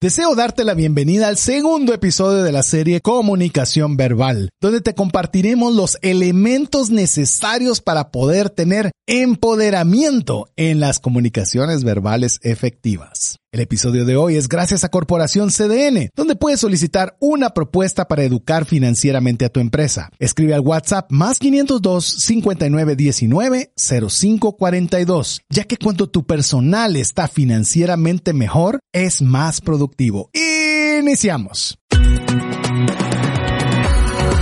Deseo darte la bienvenida al segundo episodio de la serie Comunicación Verbal, donde te compartiremos los elementos necesarios para poder tener empoderamiento en las comunicaciones verbales efectivas. El episodio de hoy es gracias a Corporación CDN, donde puedes solicitar una propuesta para educar financieramente a tu empresa. Escribe al WhatsApp más 502 5919 0542, ya que cuando tu personal está financieramente mejor, es más productivo. Iniciamos.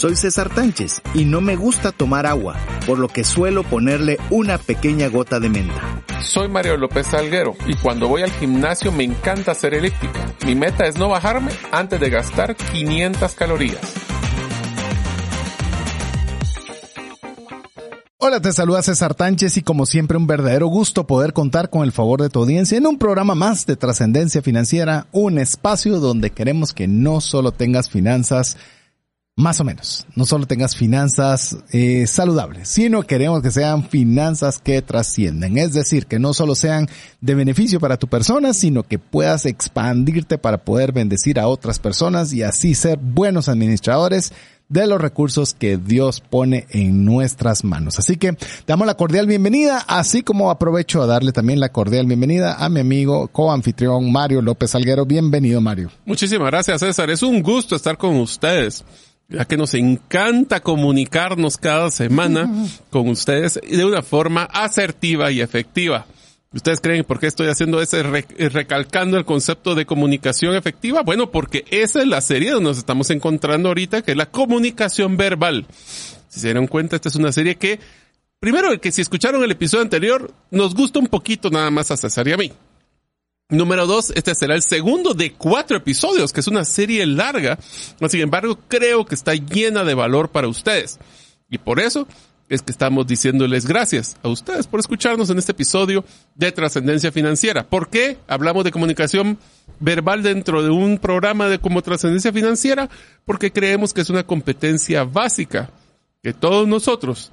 Soy César Tánchez y no me gusta tomar agua, por lo que suelo ponerle una pequeña gota de menta. Soy Mario López Salguero y cuando voy al gimnasio me encanta hacer elíptica. Mi meta es no bajarme antes de gastar 500 calorías. Hola, te saluda César Tánchez y como siempre un verdadero gusto poder contar con el favor de tu audiencia en un programa más de trascendencia financiera, un espacio donde queremos que no solo tengas finanzas más o menos, no solo tengas finanzas eh, saludables, sino queremos que sean finanzas que trascienden, es decir, que no solo sean de beneficio para tu persona, sino que puedas expandirte para poder bendecir a otras personas y así ser buenos administradores de los recursos que Dios pone en nuestras manos. Así que damos la cordial bienvenida, así como aprovecho a darle también la cordial bienvenida a mi amigo coanfitrión Mario López Alguero. Bienvenido, Mario. Muchísimas gracias, César. Es un gusto estar con ustedes ya que nos encanta comunicarnos cada semana con ustedes de una forma asertiva y efectiva. ¿Ustedes creen por qué estoy haciendo ese, recalcando el concepto de comunicación efectiva? Bueno, porque esa es la serie donde nos estamos encontrando ahorita, que es la comunicación verbal. Si se dieron cuenta, esta es una serie que, primero, que si escucharon el episodio anterior, nos gusta un poquito nada más a César y a mí. Número dos, este será el segundo de cuatro episodios, que es una serie larga. Sin embargo, creo que está llena de valor para ustedes. Y por eso es que estamos diciéndoles gracias a ustedes por escucharnos en este episodio de Trascendencia Financiera. ¿Por qué hablamos de comunicación verbal dentro de un programa de como Trascendencia Financiera? Porque creemos que es una competencia básica que todos nosotros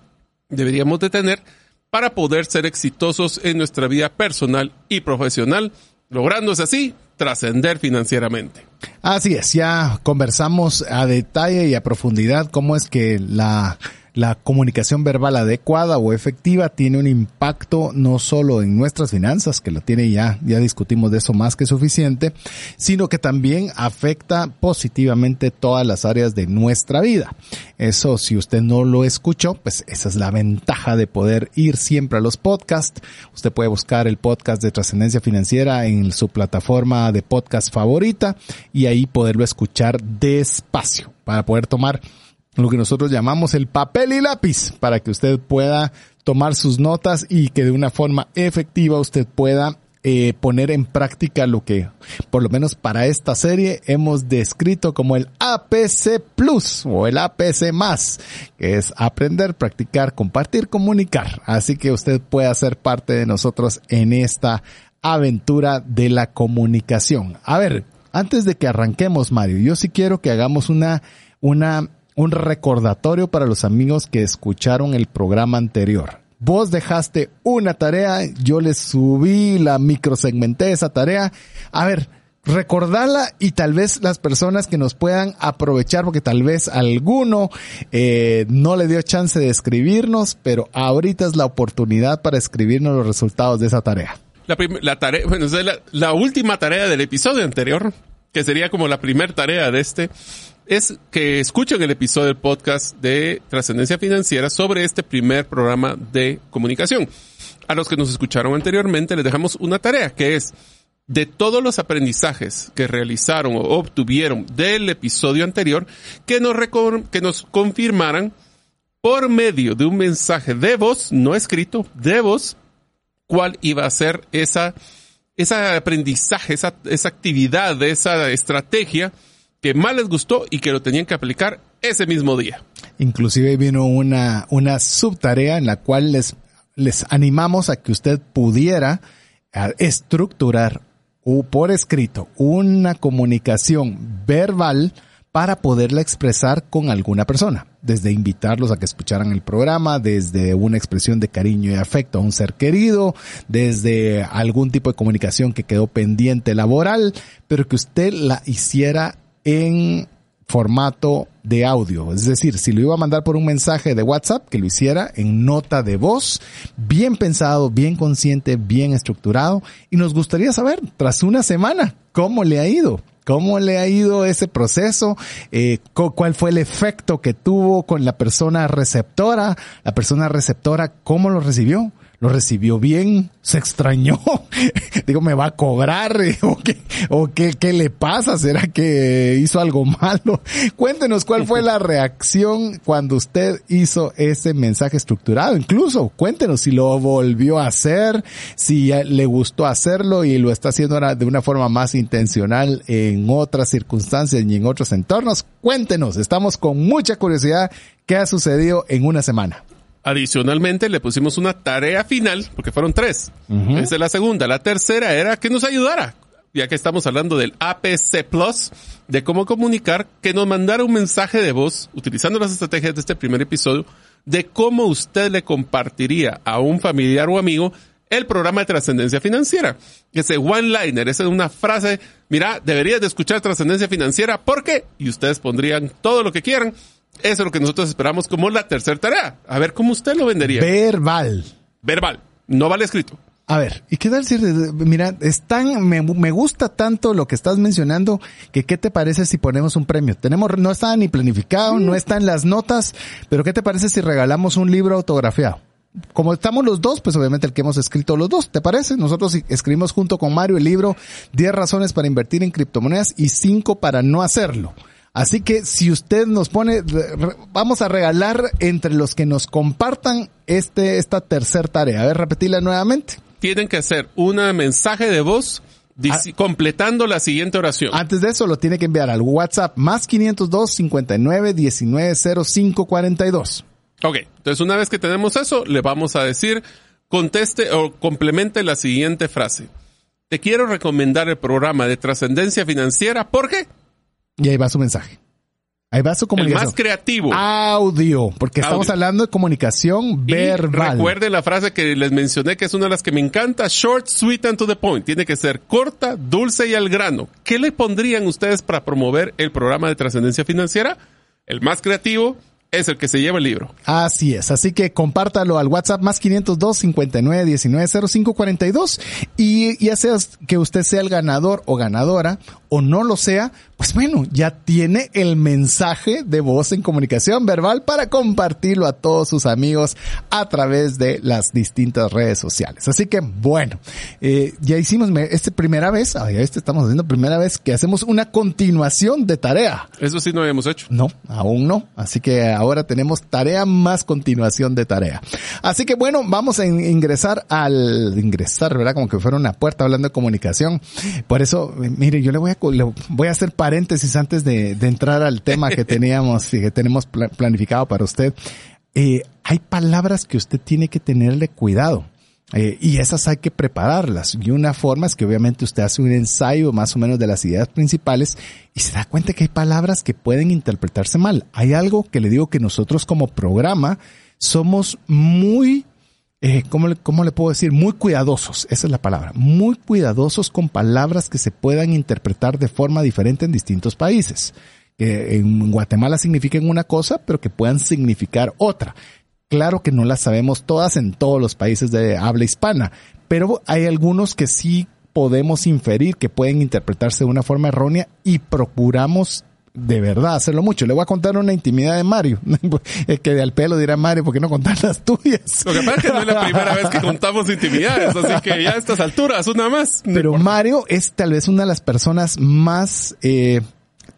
deberíamos de tener para poder ser exitosos en nuestra vida personal y profesional lográndose así trascender financieramente. Así es, ya conversamos a detalle y a profundidad cómo es que la la comunicación verbal adecuada o efectiva tiene un impacto no solo en nuestras finanzas, que lo tiene ya, ya discutimos de eso más que suficiente, sino que también afecta positivamente todas las áreas de nuestra vida. Eso, si usted no lo escuchó, pues esa es la ventaja de poder ir siempre a los podcasts. Usted puede buscar el podcast de trascendencia financiera en su plataforma de podcast favorita y ahí poderlo escuchar despacio para poder tomar lo que nosotros llamamos el papel y lápiz para que usted pueda tomar sus notas y que de una forma efectiva usted pueda eh, poner en práctica lo que, por lo menos para esta serie, hemos descrito como el APC Plus o el APC más, que es aprender, practicar, compartir, comunicar. Así que usted puede ser parte de nosotros en esta aventura de la comunicación. A ver, antes de que arranquemos, Mario, yo sí quiero que hagamos una, una un recordatorio para los amigos que escucharon el programa anterior. Vos dejaste una tarea, yo les subí la microsegmenté esa tarea. A ver, recordarla y tal vez las personas que nos puedan aprovechar, porque tal vez alguno eh, no le dio chance de escribirnos, pero ahorita es la oportunidad para escribirnos los resultados de esa tarea. La, tarea, bueno, la, la última tarea del episodio anterior, que sería como la primera tarea de este, es que escuchen el episodio del podcast de Trascendencia Financiera sobre este primer programa de comunicación. a los que nos escucharon anteriormente les dejamos una tarea que es de todos los aprendizajes que realizaron o obtuvieron del episodio anterior, que nos, que nos confirmaran por medio de un mensaje de voz, no escrito, de voz, cuál iba a ser esa, esa aprendizaje, esa, esa actividad, esa estrategia que más les gustó y que lo tenían que aplicar ese mismo día. Inclusive vino una, una subtarea en la cual les, les animamos a que usted pudiera eh, estructurar o por escrito una comunicación verbal para poderla expresar con alguna persona, desde invitarlos a que escucharan el programa, desde una expresión de cariño y afecto a un ser querido, desde algún tipo de comunicación que quedó pendiente laboral, pero que usted la hiciera en formato de audio. Es decir, si lo iba a mandar por un mensaje de WhatsApp, que lo hiciera en nota de voz, bien pensado, bien consciente, bien estructurado. Y nos gustaría saber, tras una semana, cómo le ha ido. ¿Cómo le ha ido ese proceso? Eh, ¿Cuál fue el efecto que tuvo con la persona receptora? La persona receptora, ¿cómo lo recibió? Lo recibió bien, se extrañó, digo, me va a cobrar, o qué, o qué, qué le pasa, será que hizo algo malo. Cuéntenos cuál fue la reacción cuando usted hizo ese mensaje estructurado, incluso cuéntenos si lo volvió a hacer, si le gustó hacerlo y lo está haciendo de una forma más intencional en otras circunstancias y en otros entornos. Cuéntenos, estamos con mucha curiosidad qué ha sucedido en una semana. Adicionalmente le pusimos una tarea final, porque fueron tres. Esa es la segunda. La tercera era que nos ayudara, ya que estamos hablando del APC Plus, de cómo comunicar, que nos mandara un mensaje de voz, utilizando las estrategias de este primer episodio, de cómo usted le compartiría a un familiar o amigo el programa de trascendencia financiera. Ese one-liner, esa es una frase, mira, deberías de escuchar trascendencia financiera, ¿por qué? Y ustedes pondrían todo lo que quieran eso es lo que nosotros esperamos como la tercera tarea. A ver cómo usted lo vendería. Verbal. Verbal. No vale escrito. A ver, ¿y qué tal si, mira, están, me, me gusta tanto lo que estás mencionando, que qué te parece si ponemos un premio? Tenemos, no está ni planificado, no está en las notas, pero ¿qué te parece si regalamos un libro autografiado? Como estamos los dos, pues obviamente el que hemos escrito los dos, ¿te parece? Nosotros escribimos junto con Mario el libro 10 razones para invertir en criptomonedas y 5 para no hacerlo. Así que si usted nos pone, vamos a regalar entre los que nos compartan este, esta tercera tarea. A ver, repetirla nuevamente. Tienen que hacer un mensaje de voz ah. completando la siguiente oración. Antes de eso lo tiene que enviar al WhatsApp más 502 59 19 05 42. Ok, entonces una vez que tenemos eso, le vamos a decir, conteste o complemente la siguiente frase. Te quiero recomendar el programa de trascendencia financiera. ¿Por qué? Y ahí va su mensaje. Ahí va su comunicación. El más creativo. Audio, porque estamos hablando de comunicación verbal. recuerden la frase que les mencioné, que es una de las que me encanta, short, sweet and to the point. Tiene que ser corta, dulce y al grano. ¿Qué le pondrían ustedes para promover el programa de trascendencia financiera? El más creativo, es el que se lleva el libro. Así es, así que compártalo al WhatsApp más 502 59 19 05 42 y ya sea que usted sea el ganador o ganadora o no lo sea, pues bueno, ya tiene el mensaje de voz en comunicación verbal para compartirlo a todos sus amigos a través de las distintas redes sociales. Así que bueno, eh, ya hicimos esta primera vez, este estamos haciendo primera vez que hacemos una continuación de tarea. Eso sí no habíamos hecho. No, aún no. Así que ahora tenemos tarea más continuación de tarea. Así que bueno, vamos a ingresar al ingresar, ¿verdad? Como que fuera una puerta hablando de comunicación. Por eso, mire, yo le voy a, voy a hacer paréntesis antes de, entrar al tema que teníamos, que tenemos planificado para usted. Eh, hay palabras que usted tiene que tenerle cuidado. Eh, y esas hay que prepararlas. Y una forma es que obviamente usted hace un ensayo más o menos de las ideas principales y se da cuenta que hay palabras que pueden interpretarse mal. Hay algo que le digo que nosotros como programa somos muy, eh, ¿cómo, le, ¿cómo le puedo decir? Muy cuidadosos. Esa es la palabra. Muy cuidadosos con palabras que se puedan interpretar de forma diferente en distintos países. Que en Guatemala signifiquen una cosa, pero que puedan significar otra. Claro que no las sabemos todas en todos los países de habla hispana, pero hay algunos que sí podemos inferir que pueden interpretarse de una forma errónea y procuramos de verdad hacerlo mucho. Le voy a contar una intimidad de Mario. es que de al pelo dirá Mario, ¿por qué no contar las tuyas? Lo que pasa es que no es la primera vez que contamos intimidades, así que ya a estas alturas, una más. Pero Mario es tal vez una de las personas más eh,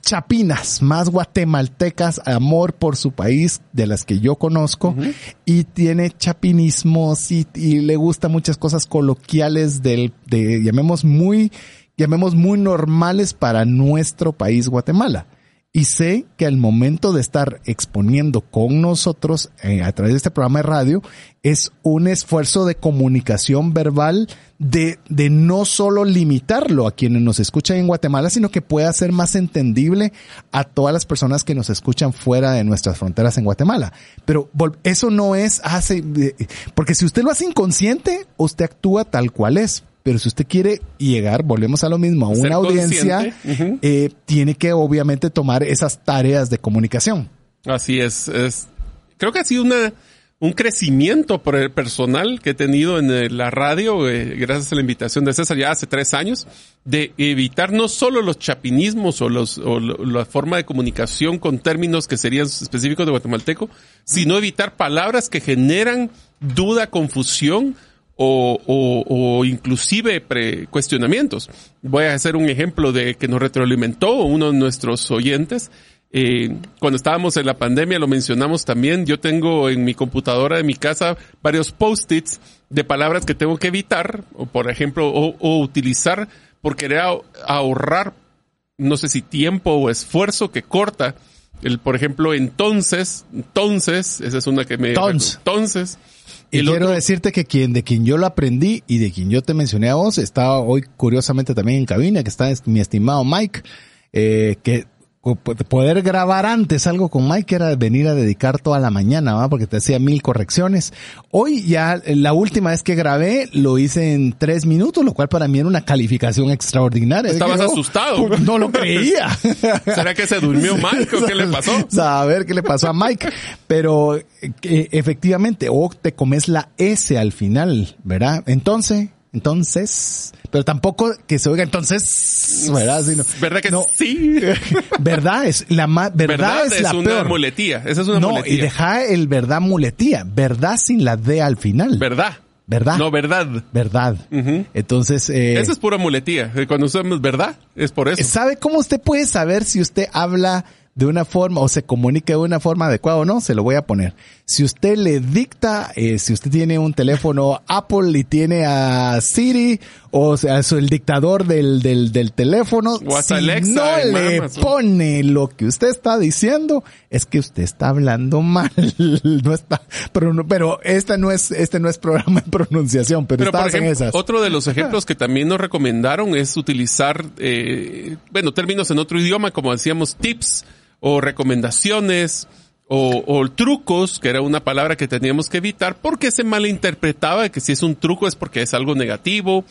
chapinas, más guatemaltecas, amor por su país de las que yo conozco y tiene chapinismos y, y, le gusta muchas cosas coloquiales del, de, llamemos muy, llamemos muy normales para nuestro país Guatemala. Y sé que al momento de estar exponiendo con nosotros eh, a través de este programa de radio es un esfuerzo de comunicación verbal de, de no solo limitarlo a quienes nos escuchan en Guatemala, sino que pueda ser más entendible a todas las personas que nos escuchan fuera de nuestras fronteras en Guatemala. Pero eso no es hace, porque si usted lo hace inconsciente, usted actúa tal cual es. Pero si usted quiere llegar, volvemos a lo mismo, a una audiencia, eh, tiene que obviamente tomar esas tareas de comunicación. Así es, es creo que ha sido una un crecimiento por el personal que he tenido en eh, la radio, eh, gracias a la invitación de César ya hace tres años, de evitar no solo los chapinismos o, los, o lo- la forma de comunicación con términos que serían específicos de guatemalteco, sino evitar palabras que generan duda, confusión o, o, o inclusive pre- cuestionamientos. Voy a hacer un ejemplo de que nos retroalimentó uno de nuestros oyentes. Eh, cuando estábamos en la pandemia lo mencionamos también. Yo tengo en mi computadora de mi casa varios post-its de palabras que tengo que evitar, o por ejemplo, o, o utilizar por querer ahor- ahorrar, no sé si tiempo o esfuerzo que corta. El, por ejemplo, entonces, entonces, esa es una que me... Entonces. Y quiero otro- decirte que quien, de quien yo lo aprendí y de quien yo te mencioné a vos, está hoy curiosamente también en cabina, que está es- mi estimado Mike, eh, que poder grabar antes algo con Mike era venir a dedicar toda la mañana, ¿va? porque te hacía mil correcciones. Hoy ya, eh, la última vez que grabé, lo hice en tres minutos, lo cual para mí era una calificación extraordinaria. Estabas "Oh, asustado". No lo creía. ¿Será que se durmió Mike o qué le pasó? A ver qué le pasó a Mike. Pero eh, efectivamente, o te comes la S al final, ¿verdad? Entonces, entonces, pero tampoco que se oiga entonces, ¿verdad? Sino- ¿Verdad que no, sí? verdad es la más, verdad, ¿Verdad? es, Es, la una peor. muletía. Esa es una no, y muletía. deja el verdad muletía, verdad sin la D al final. ¿Verdad? ¿Verdad? No, verdad. verdad. Entonces, eh, Esa es pura muletía. Eh, Cuando usamos verdad, es por eso. ¿Sabe cómo usted puede saber si usted habla de una forma o se comunica de una forma adecuada o no? Se lo voy a poner. Si usted le dicta, eh, si usted tiene un teléfono Apple y tiene a Siri o sea, su- el dictador del, del, del teléfono, si Alexa no le pone lo que usted está diciendo, es que usted está hablando mal. no está, pero, no- pero esta no es, este no es programa de pronunciación, pero, Pero en esas. otro de los ejemplos que también nos recomendaron es utilizar, eh, bueno, términos en otro idioma, como decíamos, tips o recomendaciones o, o trucos, que era una palabra que teníamos que evitar porque se malinterpretaba que si es un truco es porque es algo negativo.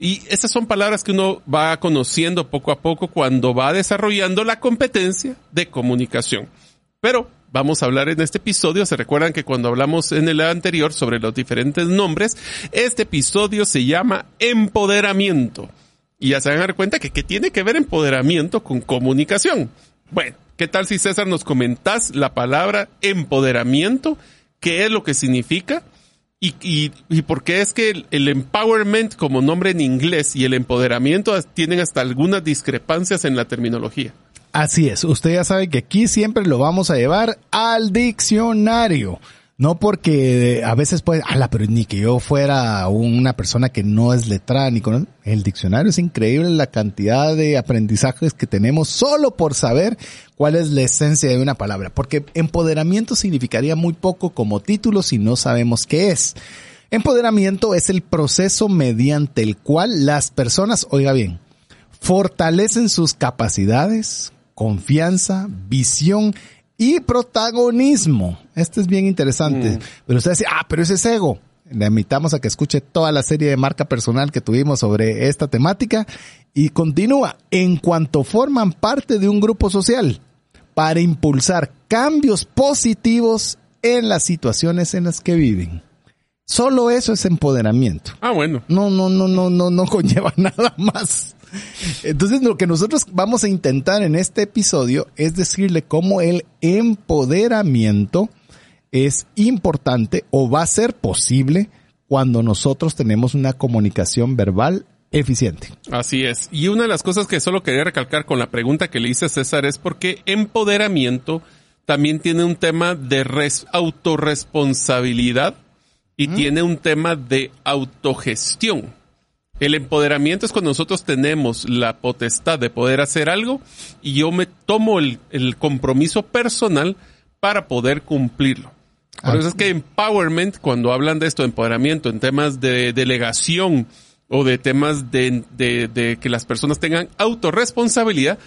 Y esas son palabras que uno va conociendo poco a poco cuando va desarrollando la competencia de comunicación. Pero vamos a hablar en este episodio. Se recuerdan que cuando hablamos en el anterior sobre los diferentes nombres, este episodio se llama empoderamiento. Y ya se van a dar cuenta que ¿qué tiene que ver empoderamiento con comunicación? Bueno, ¿qué tal si César nos comentás la palabra empoderamiento? ¿Qué es lo que significa? Y, y, y por qué es que el, el empowerment como nombre en inglés y el empoderamiento tienen hasta algunas discrepancias en la terminología. Así es, usted ya sabe que aquí siempre lo vamos a llevar al diccionario. No porque a veces puede, ala, pero ni que yo fuera una persona que no es letrada ni con el diccionario es increíble la cantidad de aprendizajes que tenemos solo por saber cuál es la esencia de una palabra. Porque empoderamiento significaría muy poco como título si no sabemos qué es. Empoderamiento es el proceso mediante el cual las personas, oiga bien, fortalecen sus capacidades, confianza, visión y protagonismo. Este es bien interesante. Pero usted dice, ah, pero ese es ego. Le invitamos a que escuche toda la serie de marca personal que tuvimos sobre esta temática y continúa en cuanto forman parte de un grupo social para impulsar cambios positivos en las situaciones en las que viven. Solo eso es empoderamiento. Ah, bueno. No, no, no, no, no, no conlleva nada más. Entonces lo que nosotros vamos a intentar en este episodio es decirle cómo el empoderamiento es importante o va a ser posible cuando nosotros tenemos una comunicación verbal eficiente. Así es. Y una de las cosas que solo quería recalcar con la pregunta que le hice a César es porque empoderamiento también tiene un tema de res autorresponsabilidad y tiene un tema de autogestión. El empoderamiento es cuando nosotros tenemos la potestad de poder hacer algo y yo me tomo el, el compromiso personal para poder cumplirlo. Por eso es que empowerment, cuando hablan de esto, empoderamiento en temas de delegación o de temas de, de, de que las personas tengan autorresponsabilidad,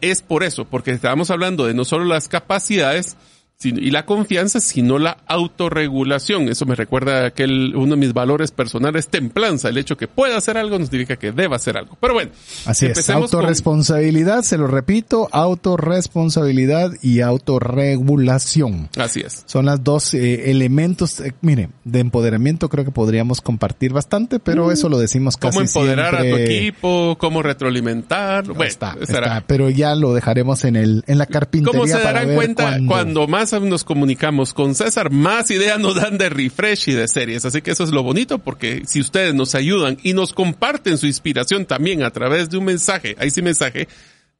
es por eso, porque estábamos hablando de no solo las capacidades, y la confianza, sino la autorregulación. Eso me recuerda a aquel, uno de mis valores personales, templanza. El hecho que pueda hacer algo no significa que deba hacer algo. Pero bueno. Así es. Autorresponsabilidad, se lo repito, autorresponsabilidad y autorregulación. Así es. Son las dos eh, elementos, eh, mire, de empoderamiento creo que podríamos compartir bastante, pero mm. eso lo decimos casi Cómo empoderar a tu equipo, cómo retroalimentar. Bueno, está, está, pero ya lo dejaremos en el, en la carpintería. ¿Cómo se darán cuenta cuando más nos comunicamos con César, más ideas nos dan de refresh y de series. Así que eso es lo bonito porque si ustedes nos ayudan y nos comparten su inspiración también a través de un mensaje, ahí sí mensaje,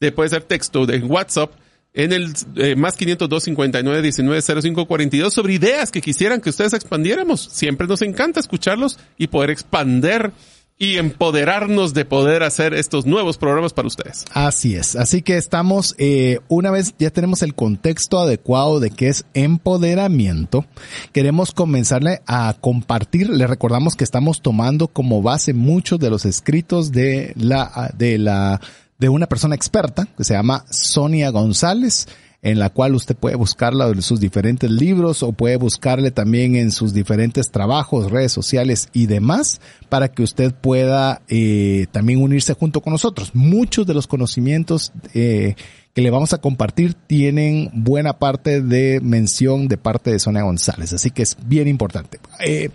de, puede ser texto de WhatsApp, en el eh, más 502 59 19 05 42 sobre ideas que quisieran que ustedes expandiéramos. Siempre nos encanta escucharlos y poder expander y empoderarnos de poder hacer estos nuevos programas para ustedes. Así es. Así que estamos, eh, una vez ya tenemos el contexto adecuado de qué es empoderamiento, queremos comenzarle a compartir. Le recordamos que estamos tomando como base muchos de los escritos de la, de la, de una persona experta que se llama Sonia González en la cual usted puede buscarla en sus diferentes libros o puede buscarle también en sus diferentes trabajos, redes sociales y demás para que usted pueda eh, también unirse junto con nosotros. Muchos de los conocimientos eh, que le vamos a compartir tienen buena parte de mención de parte de Sonia González, así que es bien importante. Eh,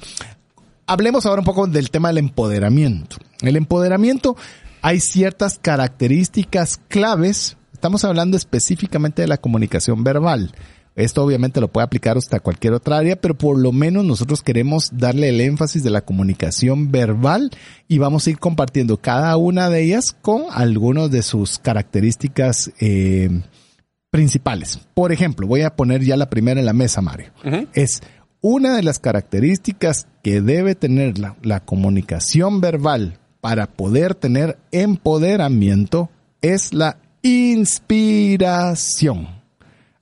hablemos ahora un poco del tema del empoderamiento. El empoderamiento hay ciertas características claves Estamos hablando específicamente de la comunicación verbal. Esto obviamente lo puede aplicar hasta cualquier otra área, pero por lo menos nosotros queremos darle el énfasis de la comunicación verbal y vamos a ir compartiendo cada una de ellas con algunas de sus características eh, principales. Por ejemplo, voy a poner ya la primera en la mesa, Mario. Es una de las características que debe tener la, la comunicación verbal para poder tener empoderamiento es la inspiración.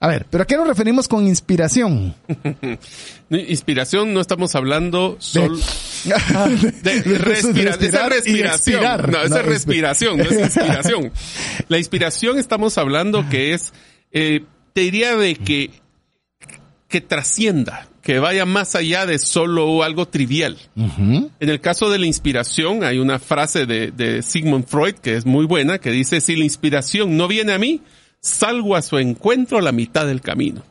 A ver, ¿pero a qué nos referimos con inspiración? inspiración no estamos hablando solo de, respiración. Esa respiración. No, esa es respiración, no es inspiración. La inspiración estamos hablando que es, eh, te diría de que, que trascienda, que vaya más allá de solo algo trivial. En el caso de la inspiración, hay una frase de, de Sigmund Freud que es muy buena, que dice, si la inspiración no viene a mí, salgo a su encuentro a la mitad del camino.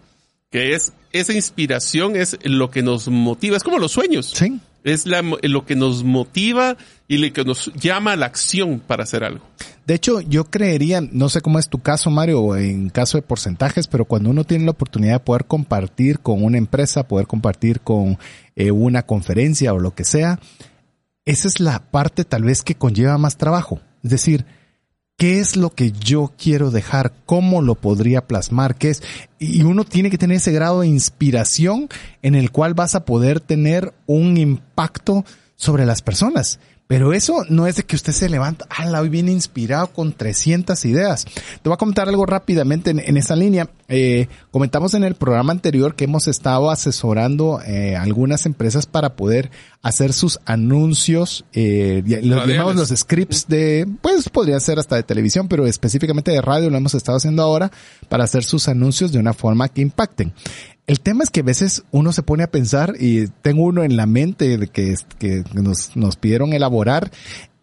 Que es, esa inspiración es lo que nos motiva, es como los sueños. Sí es lo que nos motiva y lo que nos llama a la acción para hacer algo. De hecho, yo creería, no sé cómo es tu caso, Mario, en caso de porcentajes, pero cuando uno tiene la oportunidad de poder compartir con una empresa, poder compartir con eh, una conferencia o lo que sea, esa es la parte tal vez que conlleva más trabajo. Es decir, ¿Qué es lo que yo quiero dejar? ¿Cómo lo podría plasmar? ¿Qué es? Y uno tiene que tener ese grado de inspiración en el cual vas a poder tener un impacto sobre las personas. Pero eso no es de que usted se levanta, la hoy viene inspirado con 300 ideas. Te voy a comentar algo rápidamente en, esa línea. Eh, comentamos en el programa anterior que hemos estado asesorando eh, algunas empresas para poder hacer sus anuncios, eh, los llamamos los scripts de, pues podría ser hasta de televisión, pero específicamente de radio lo hemos estado haciendo ahora para hacer sus anuncios de una forma que impacten. El tema es que a veces uno se pone a pensar y tengo uno en la mente de que, que nos, nos pidieron elaborar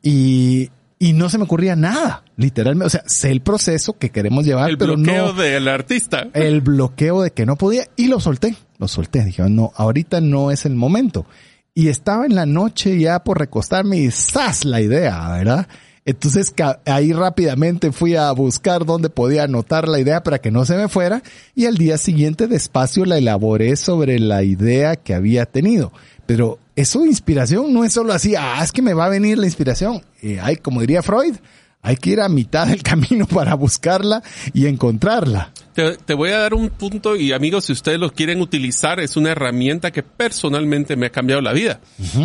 y, y no se me ocurría nada, literalmente. O sea, sé el proceso que queremos llevar, el pero bloqueo del artista. El bloqueo de que no podía y lo solté, lo solté. Dije, no, ahorita no es el momento. Y estaba en la noche ya por recostarme y ¡zas! la idea, ¿verdad? Entonces ahí rápidamente fui a buscar dónde podía anotar la idea para que no se me fuera y al día siguiente despacio la elaboré sobre la idea que había tenido. Pero eso inspiración no es solo así, ah, es que me va a venir la inspiración. Eh, hay, como diría Freud, hay que ir a mitad del camino para buscarla y encontrarla. Te, voy a dar un punto y amigos, si ustedes lo quieren utilizar, es una herramienta que personalmente me ha cambiado la vida.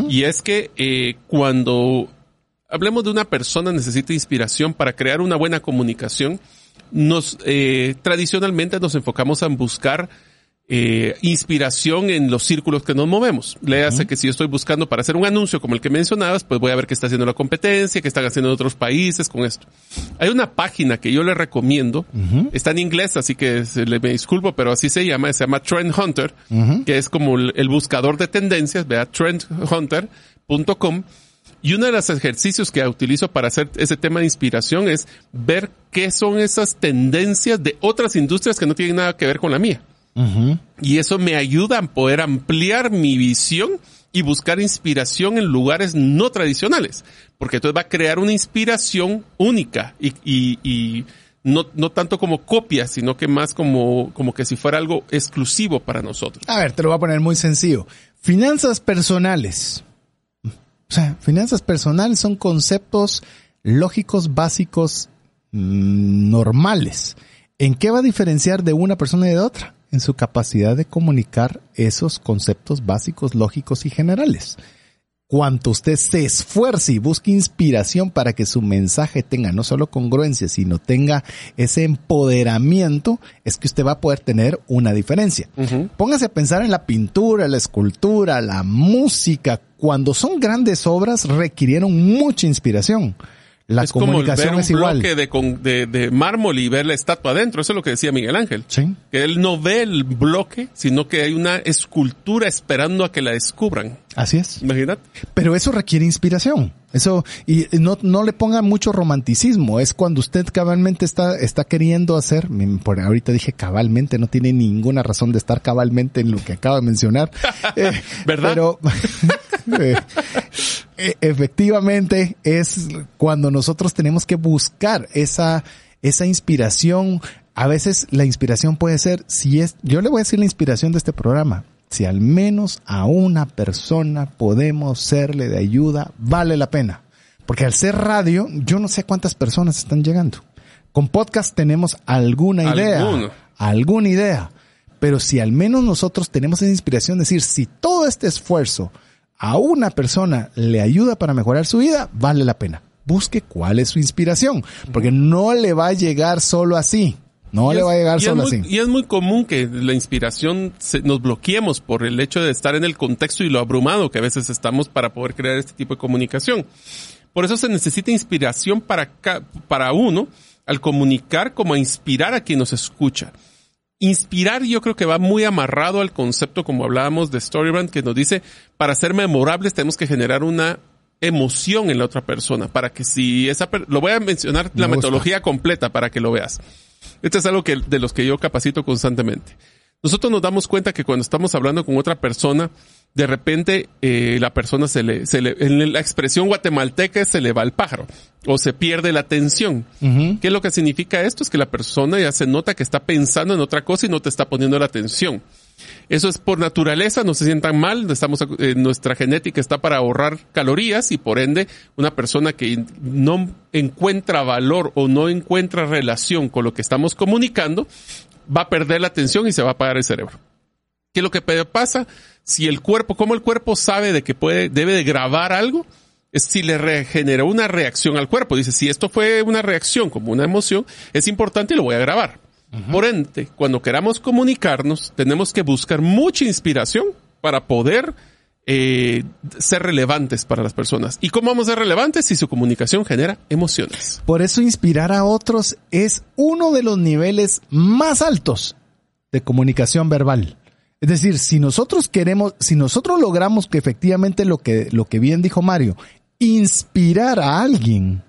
Y es que eh, cuando hablemos de una persona necesita inspiración para crear una buena comunicación. Nos eh, tradicionalmente nos enfocamos en buscar eh, inspiración en los círculos que nos movemos. Le hace que si yo estoy buscando para hacer un anuncio como el que mencionabas, pues voy a ver qué está haciendo la competencia, qué están haciendo en otros países con esto. Hay una página que yo le recomiendo, está en inglés, así que le, me disculpo, pero así se llama, se llama Trend Hunter, que es como el, el buscador de tendencias, vea trendhunter.com y uno de los ejercicios que utilizo para hacer ese tema de inspiración es ver qué son esas tendencias de otras industrias que no tienen nada que ver con la mía. Y eso me ayuda a poder ampliar mi visión y buscar inspiración en lugares no tradicionales. Porque entonces va a crear una inspiración única y, y, no, no tanto como copia, sino que más como, como que si fuera algo exclusivo para nosotros. A ver, te lo voy a poner muy sencillo. Finanzas personales. O sea, finanzas personales son conceptos lógicos básicos mm, normales. ¿En qué va a diferenciar de una persona y de otra? En su capacidad de comunicar esos conceptos básicos, lógicos y generales cuanto usted se esfuerce y busque inspiración para que su mensaje tenga no solo congruencia, sino tenga ese empoderamiento, es que usted va a poder tener una diferencia. Póngase a pensar en la pintura, la escultura, la música. Cuando son grandes obras requirieron mucha inspiración. La es comunicación como ver un es igual. bloque de, de, mármol y ver la estatua adentro. Eso es lo que decía Miguel Ángel. Sí. Que él no ve el bloque, sino que hay una escultura esperando a que la descubran. Así es. Imagínate. Pero eso requiere inspiración. Eso, y no, no le ponga mucho romanticismo. Es cuando usted cabalmente está, está queriendo hacer, por ahorita dije cabalmente, no tiene ninguna razón de estar cabalmente en lo que acaba de mencionar. Eh, ¿Verdad? Pero, e, efectivamente es cuando nosotros tenemos que buscar esa, esa inspiración. A veces la inspiración puede ser, si es, yo le voy a decir la inspiración de este programa. Si al menos a una persona podemos serle de ayuda, vale la pena. Porque al ser radio, yo no sé cuántas personas están llegando. Con podcast tenemos alguna idea. Alguna idea. Pero si al menos nosotros tenemos esa inspiración, de decir, si todo este esfuerzo a una persona le ayuda para mejorar su vida, vale la pena. Busque cuál es su inspiración, porque no le va a llegar solo así. No le va a llegar solo así. Y es muy común que la inspiración nos bloqueemos por el hecho de estar en el contexto y lo abrumado que a veces estamos para poder crear este tipo de comunicación. Por eso se necesita inspiración para, para uno al comunicar como a inspirar a quien nos escucha. Inspirar yo creo que va muy amarrado al concepto como hablábamos de Storybrand que nos dice para ser memorables tenemos que generar una emoción en la otra persona para que si esa lo voy a mencionar la metodología completa para que lo veas. Esto es algo que de los que yo capacito constantemente. Nosotros nos damos cuenta que cuando estamos hablando con otra persona de repente eh, la persona se le, se le, en la expresión guatemalteca se le va el pájaro o se pierde la atención. ¿Qué es lo que significa esto? Es que la persona ya se nota que está pensando en otra cosa y no te está poniendo la atención. Eso es por naturaleza, no se sientan mal, estamos, eh, nuestra genética está para ahorrar calorías y por ende una persona que no encuentra valor o no encuentra relación con lo que estamos comunicando va a perder la atención y se va a apagar el cerebro. ¿Qué es lo que pasa? Si el cuerpo, como el cuerpo sabe de que puede, debe de grabar algo, es si le regenera una reacción al cuerpo. Dice, si esto fue una reacción como una emoción, es importante y lo voy a grabar. Por ende, cuando queramos comunicarnos, tenemos que buscar mucha inspiración para poder eh, ser relevantes para las personas. ¿Y cómo vamos a ser relevantes si su comunicación genera emociones? Por eso inspirar a otros es uno de los niveles más altos de comunicación verbal. Es decir, si nosotros queremos, si nosotros logramos que efectivamente lo que, lo que bien dijo Mario, inspirar a alguien,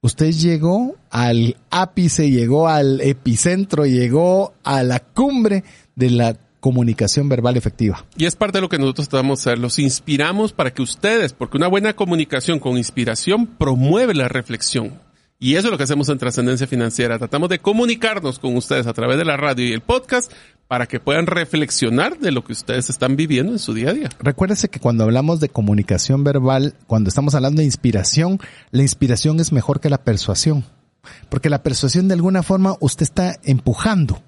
usted llegó al ápice, llegó al epicentro, llegó a la cumbre de la comunicación verbal efectiva. Y es parte de lo que nosotros tratamos de hacer. Los inspiramos para que ustedes, porque una buena comunicación con inspiración promueve la reflexión. Y eso es lo que hacemos en Trascendencia Financiera. Tratamos de comunicarnos con ustedes a través de la radio y el podcast para que puedan reflexionar de lo que ustedes están viviendo en su día a día. Recuérdese que cuando hablamos de comunicación verbal, cuando estamos hablando de inspiración, la inspiración es mejor que la persuasión. Porque la persuasión de alguna forma usted está empujando.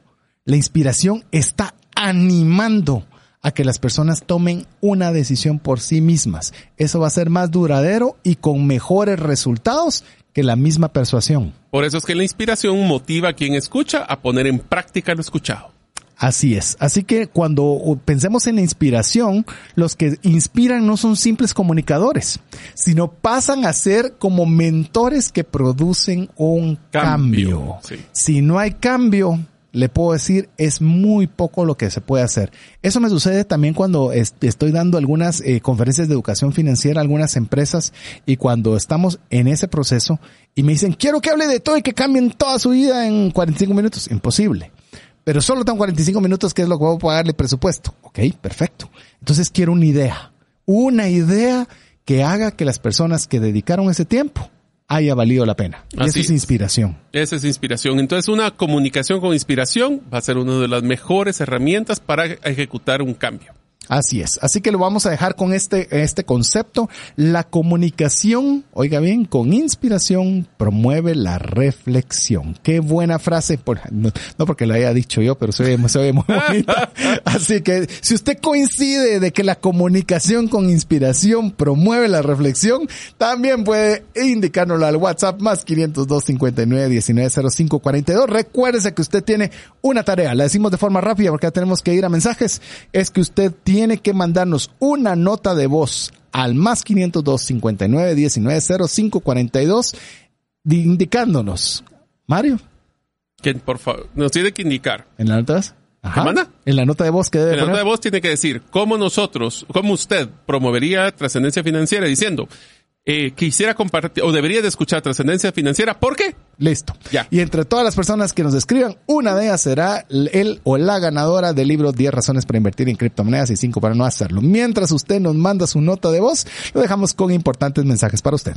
La inspiración está animando a que las personas tomen una decisión por sí mismas. Eso va a ser más duradero y con mejores resultados que la misma persuasión. Por eso es que la inspiración motiva a quien escucha a poner en práctica lo escuchado. Así es. Así que cuando pensemos en la inspiración, los que inspiran no son simples comunicadores, sino pasan a ser como mentores que producen un cambio. Cambio, sí. Si no hay cambio, le puedo decir, es muy poco lo que se puede hacer. Eso me sucede también cuando est- estoy dando algunas eh, conferencias de educación financiera a algunas empresas y cuando estamos en ese proceso y me dicen, quiero que hable de todo y que cambien toda su vida en 45 minutos. Imposible. Pero solo tengo 45 minutos, que es lo que voy a pagarle presupuesto. Ok, perfecto. Entonces quiero una idea. Una idea que haga que las personas que dedicaron ese tiempo haya valido la pena. Y Así eso es es. inspiración. Esa es inspiración. Entonces, una comunicación con inspiración va a ser una de las mejores herramientas para ejecutar un cambio. Así es. Así que lo vamos a dejar con este, este concepto. La comunicación, oiga bien, con inspiración promueve la reflexión. Qué buena frase. Por- no, no porque la haya dicho yo, pero se oye, se oye muy bonita. Así que si usted coincide de que la comunicación con inspiración promueve la reflexión, también puede indicárnoslo al WhatsApp más 502 59 19 05 42. Recuérdese que usted tiene una tarea. La decimos de forma rápida porque ya tenemos que ir a mensajes. Es que usted tiene que mandarnos una nota de voz al más 502 59 19 05 42 di- indicándonos. Mario, Que, por favor, nos tiene que indicar. en la nota de voz. Ajá. manda? En la nota de voz que debe En la poner. nota de voz tiene que decir cómo nosotros, cómo usted promovería trascendencia financiera diciendo eh, quisiera compartir o debería de escuchar trascendencia financiera. ¿Por qué? Listo. Ya. Y entre todas las personas que nos escriban, una de ellas será el o la ganadora del libro 10 razones para invertir en criptomonedas y 5 para no hacerlo. Mientras usted nos manda su nota de voz, lo dejamos con importantes mensajes para usted.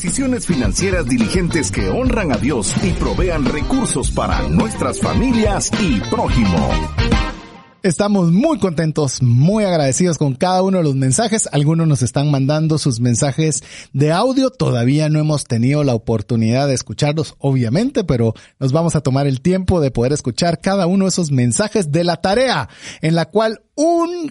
Decisiones financieras diligentes que honran a Dios y provean recursos para nuestras familias y prójimo. Estamos muy contentos, muy agradecidos con cada uno de los mensajes. Algunos nos están mandando sus mensajes de audio. Todavía no hemos tenido la oportunidad de escucharlos, obviamente, pero nos vamos a tomar el tiempo de poder escuchar cada uno de esos mensajes de la tarea, en la cual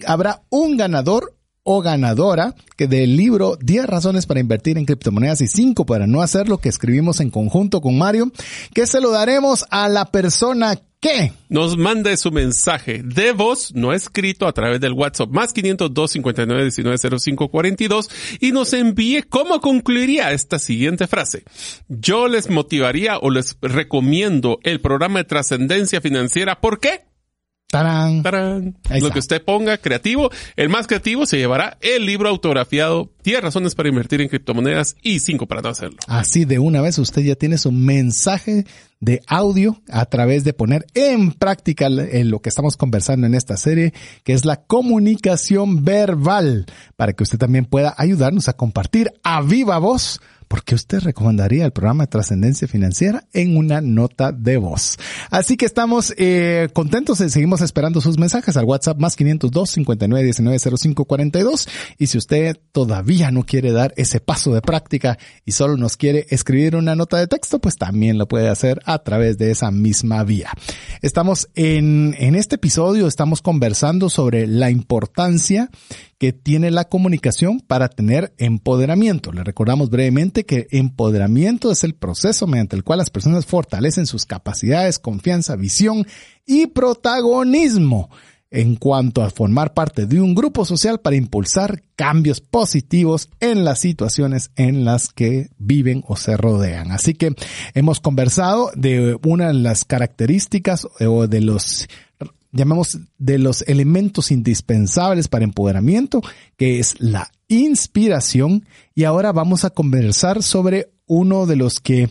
habrá un ganador o ganadora que del libro 10 razones para invertir en criptomonedas y 5 para no hacerlo que escribimos en conjunto con Mario, que se lo daremos a la persona que Nos mande su mensaje de voz, no escrito, a través del WhatsApp más 502 59 19 05 42 y nos envíe cómo concluiría esta siguiente frase. Yo les motivaría o les recomiendo el programa de trascendencia financiera. ¿Por qué? Tarán, ¡Tarán! Lo que usted ponga creativo, el más creativo se llevará el libro autografiado 10 razones para invertir en criptomonedas y 5 para no hacerlo. Así de una vez usted ya tiene su mensaje de audio a través de poner en práctica en lo que estamos conversando en esta serie, que es la comunicación verbal, para que usted también pueda ayudarnos a compartir a viva voz ¿por qué usted recomendaría el programa de trascendencia financiera en una nota de voz? Así que estamos eh, contentos y seguimos esperando sus mensajes al WhatsApp más 502 59 19 05 42. Y si usted todavía no quiere dar ese paso de práctica y solo nos quiere escribir una nota de texto, pues también lo puede hacer a través de esa misma vía. Estamos en, en este episodio, estamos conversando sobre la importancia que tiene la comunicación para tener empoderamiento. Le recordamos brevemente que empoderamiento es el proceso mediante el cual las personas fortalecen sus capacidades, confianza, visión y protagonismo en cuanto a formar parte de un grupo social para impulsar cambios positivos en las situaciones en las que viven o se rodean. Así que hemos conversado de una de las características o de los llamemos de los elementos indispensables para empoderamiento, que es la inspiración. Y ahora vamos a conversar sobre uno de los que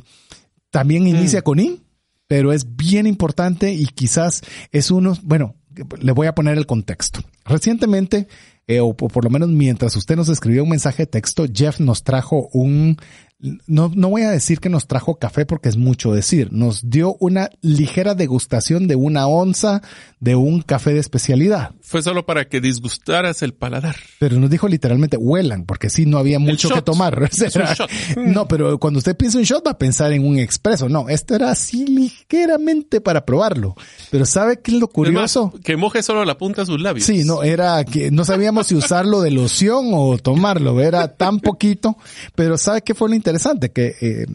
también mm. inicia con in, pero es bien importante y quizás es uno, bueno, le voy a poner el contexto. Recientemente, eh, o por lo menos mientras usted nos escribió un mensaje de texto, Jeff nos trajo un no, no voy a decir que nos trajo café porque es mucho decir, nos dio una ligera degustación de una onza de un café de especialidad. Fue solo para que disgustaras el paladar. Pero nos dijo literalmente huelan, porque sí, no había mucho que tomar. no, pero cuando usted piensa en shot va a pensar en un expreso. No, esto era así ligeramente para probarlo. Pero ¿sabe qué es lo curioso? que moje solo la punta de sus labios. Sí, no, era que no sabíamos si usarlo de loción o tomarlo. Era tan poquito. Pero ¿sabe qué fue lo interesante? Que eh,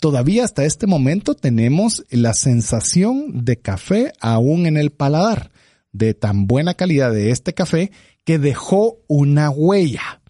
todavía hasta este momento tenemos la sensación de café aún en el paladar de tan buena calidad de este café que dejó una huella.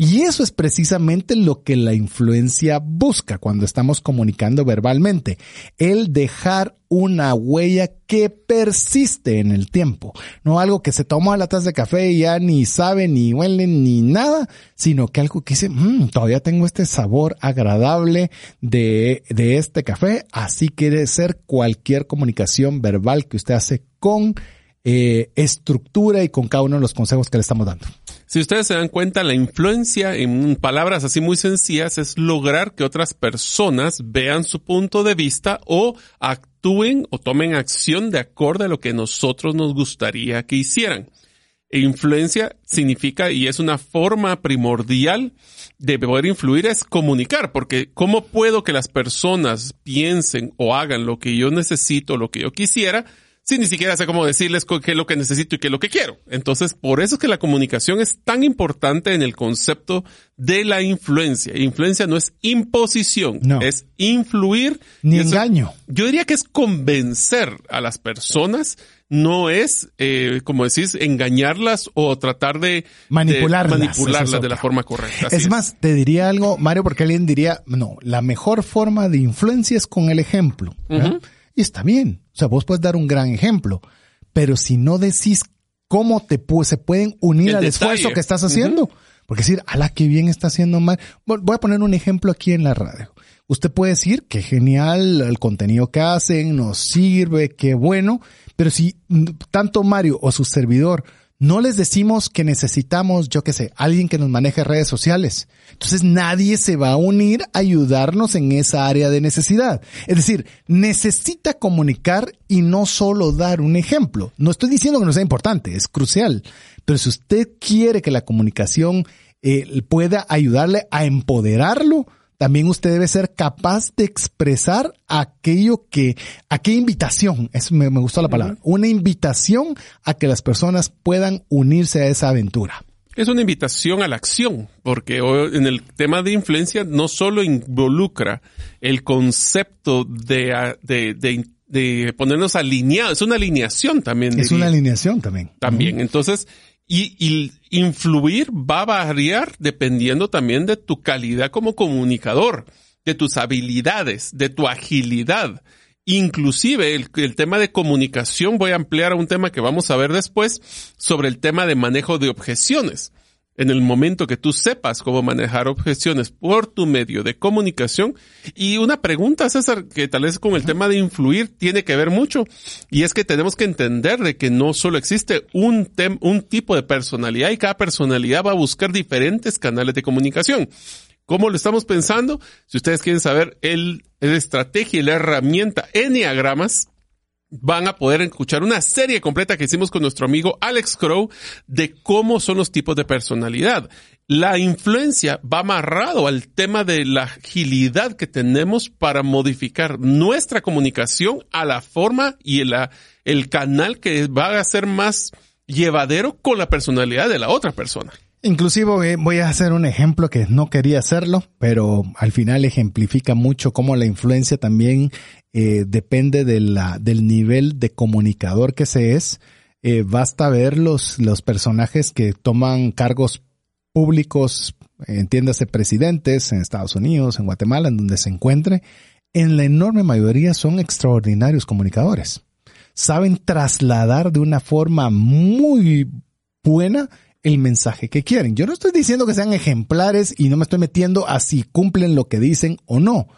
Y eso es precisamente lo que la influencia busca cuando estamos comunicando verbalmente, el dejar una huella que persiste en el tiempo, no algo que se toma la taza de café y ya ni sabe, ni huele, ni nada, sino que algo que dice, mm, todavía tengo este sabor agradable de, de este café, así quiere ser cualquier comunicación verbal que usted hace con eh, estructura y con cada uno de los consejos que le estamos dando. Si ustedes se dan cuenta, la influencia en palabras así muy sencillas es lograr que otras personas vean su punto de vista o actúen o tomen acción de acuerdo a lo que nosotros nos gustaría que hicieran. E influencia significa y es una forma primordial de poder influir es comunicar, porque ¿cómo puedo que las personas piensen o hagan lo que yo necesito, lo que yo quisiera? Si ni siquiera sé cómo decirles qué es lo que necesito y qué es lo que quiero. Entonces, por eso es que la comunicación es tan importante en el concepto de la influencia. Influencia no es imposición, es influir. Ni engaño. yo diría que es convencer a las personas, no es, eh, como decís, engañarlas o tratar de manipularlas, de, manipularlas de la forma correcta. Es más, te diría algo, Mario, porque alguien diría, no, la mejor forma de influencia es con el ejemplo. Y está bien. O sea, vos puedes dar un gran ejemplo, pero si no decís cómo te se pueden unir al esfuerzo que estás haciendo. Porque decir, ala, qué bien está haciendo mal. Voy a poner un ejemplo aquí en la radio. Usted puede decir que genial el contenido que hacen, nos sirve, qué bueno, pero si tanto Mario o su servidor no les decimos que necesitamos, yo qué sé, alguien que nos maneje redes sociales. Entonces nadie se va a unir a ayudarnos en esa área de necesidad. Es decir, necesita comunicar y no solo dar un ejemplo. No estoy diciendo que no sea importante, es crucial. Pero si usted quiere que la comunicación eh, pueda ayudarle a empoderarlo, también usted debe ser capaz de expresar aquello que, aquella invitación, eso me, gustó la palabra, una invitación a que las personas puedan unirse a esa aventura. Es una invitación a la acción, porque en el tema de influencia no solo involucra el concepto de, de, ponernos alineados, es una alineación también. Es una alineación también. También. Entonces, y, influir va a variar dependiendo también de tu calidad como comunicador, de tus habilidades, de tu agilidad. Inclusive el, el, tema de comunicación voy a ampliar a un tema que vamos a ver después sobre el tema de manejo de objeciones en el momento que tú sepas cómo manejar objeciones por tu medio de comunicación. Y una pregunta, César, que tal vez con el tema de influir tiene que ver mucho, y es que tenemos que entender de que no solo existe un, un tipo de personalidad y cada personalidad va a buscar diferentes canales de comunicación. ¿Cómo lo estamos pensando? Si ustedes quieren saber el, la estrategia y la herramienta Enneagramas, van a poder escuchar una serie completa que hicimos con nuestro amigo Alex Crow de cómo son los tipos de personalidad. La influencia va amarrado al tema de la agilidad que tenemos para modificar nuestra comunicación a la forma y la, el canal que va a ser más llevadero con la personalidad de la otra persona. Inclusive voy a hacer un ejemplo que no quería hacerlo, pero al final ejemplifica mucho cómo la influencia también eh, depende del nivel de comunicador que se es. Eh, basta ver los, los personajes que toman cargos públicos, entiéndase presidentes en Estados Unidos, en Guatemala, en donde se encuentre, en la enorme mayoría son extraordinarios comunicadores. Saben trasladar de una forma muy buena el mensaje que quieren. Yo no estoy diciendo que sean ejemplares y no me estoy metiendo a si cumplen lo que dicen o no,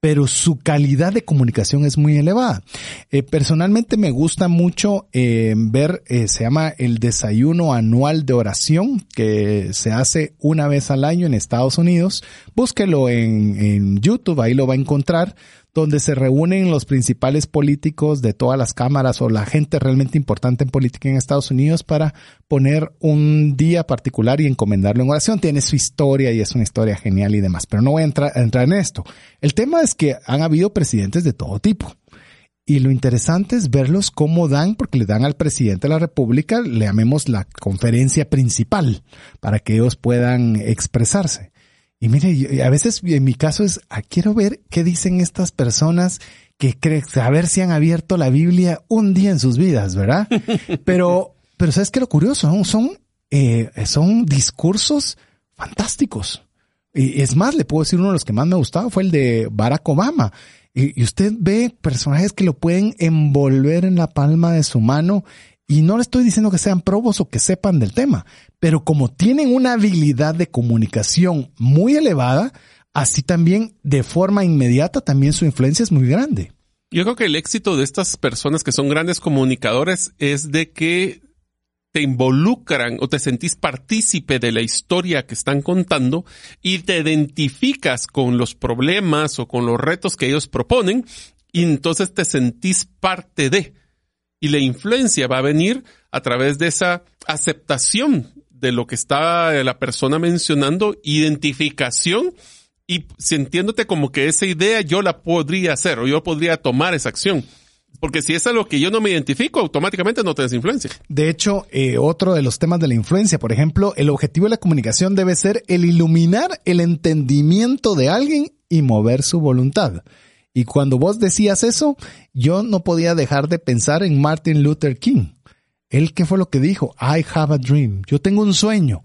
pero su calidad de comunicación es muy elevada. Eh, personalmente me gusta mucho eh, ver, eh, se llama el desayuno anual de oración, que se hace una vez al año en Estados Unidos. Búsquelo en, en YouTube, ahí lo va a encontrar donde se reúnen los principales políticos de todas las cámaras o la gente realmente importante en política en Estados Unidos para poner un día particular y encomendarlo en oración. Tiene su historia y es una historia genial y demás, pero no voy a entrar, entrar en esto. El tema es que han habido presidentes de todo tipo. Y lo interesante es verlos cómo dan, porque le dan al presidente de la República, le llamemos la conferencia principal, para que ellos puedan expresarse. Y mire, a veces en mi caso es, ah, quiero ver qué dicen estas personas que creen, a ver si han abierto la Biblia un día en sus vidas, ¿verdad? Pero, pero ¿sabes qué lo curioso? Son, eh, son discursos fantásticos. Y es más, le puedo decir uno de los que más me gustaba fue el de Barack Obama. Y, y usted ve personajes que lo pueden envolver en la palma de su mano y no le estoy diciendo que sean probos o que sepan del tema, pero como tienen una habilidad de comunicación muy elevada, así también de forma inmediata también su influencia es muy grande. Yo creo que el éxito de estas personas que son grandes comunicadores es de que te involucran o te sentís partícipe de la historia que están contando y te identificas con los problemas o con los retos que ellos proponen y entonces te sentís parte de y la influencia va a venir a través de esa aceptación de lo que está la persona mencionando, identificación y sintiéndote como que esa idea yo la podría hacer o yo podría tomar esa acción. Porque si es algo que yo no me identifico, automáticamente no tienes influencia. De hecho, eh, otro de los temas de la influencia, por ejemplo, el objetivo de la comunicación debe ser el iluminar el entendimiento de alguien y mover su voluntad. Y cuando vos decías eso, yo no podía dejar de pensar en Martin Luther King. Él, ¿qué fue lo que dijo? I have a dream. Yo tengo un sueño.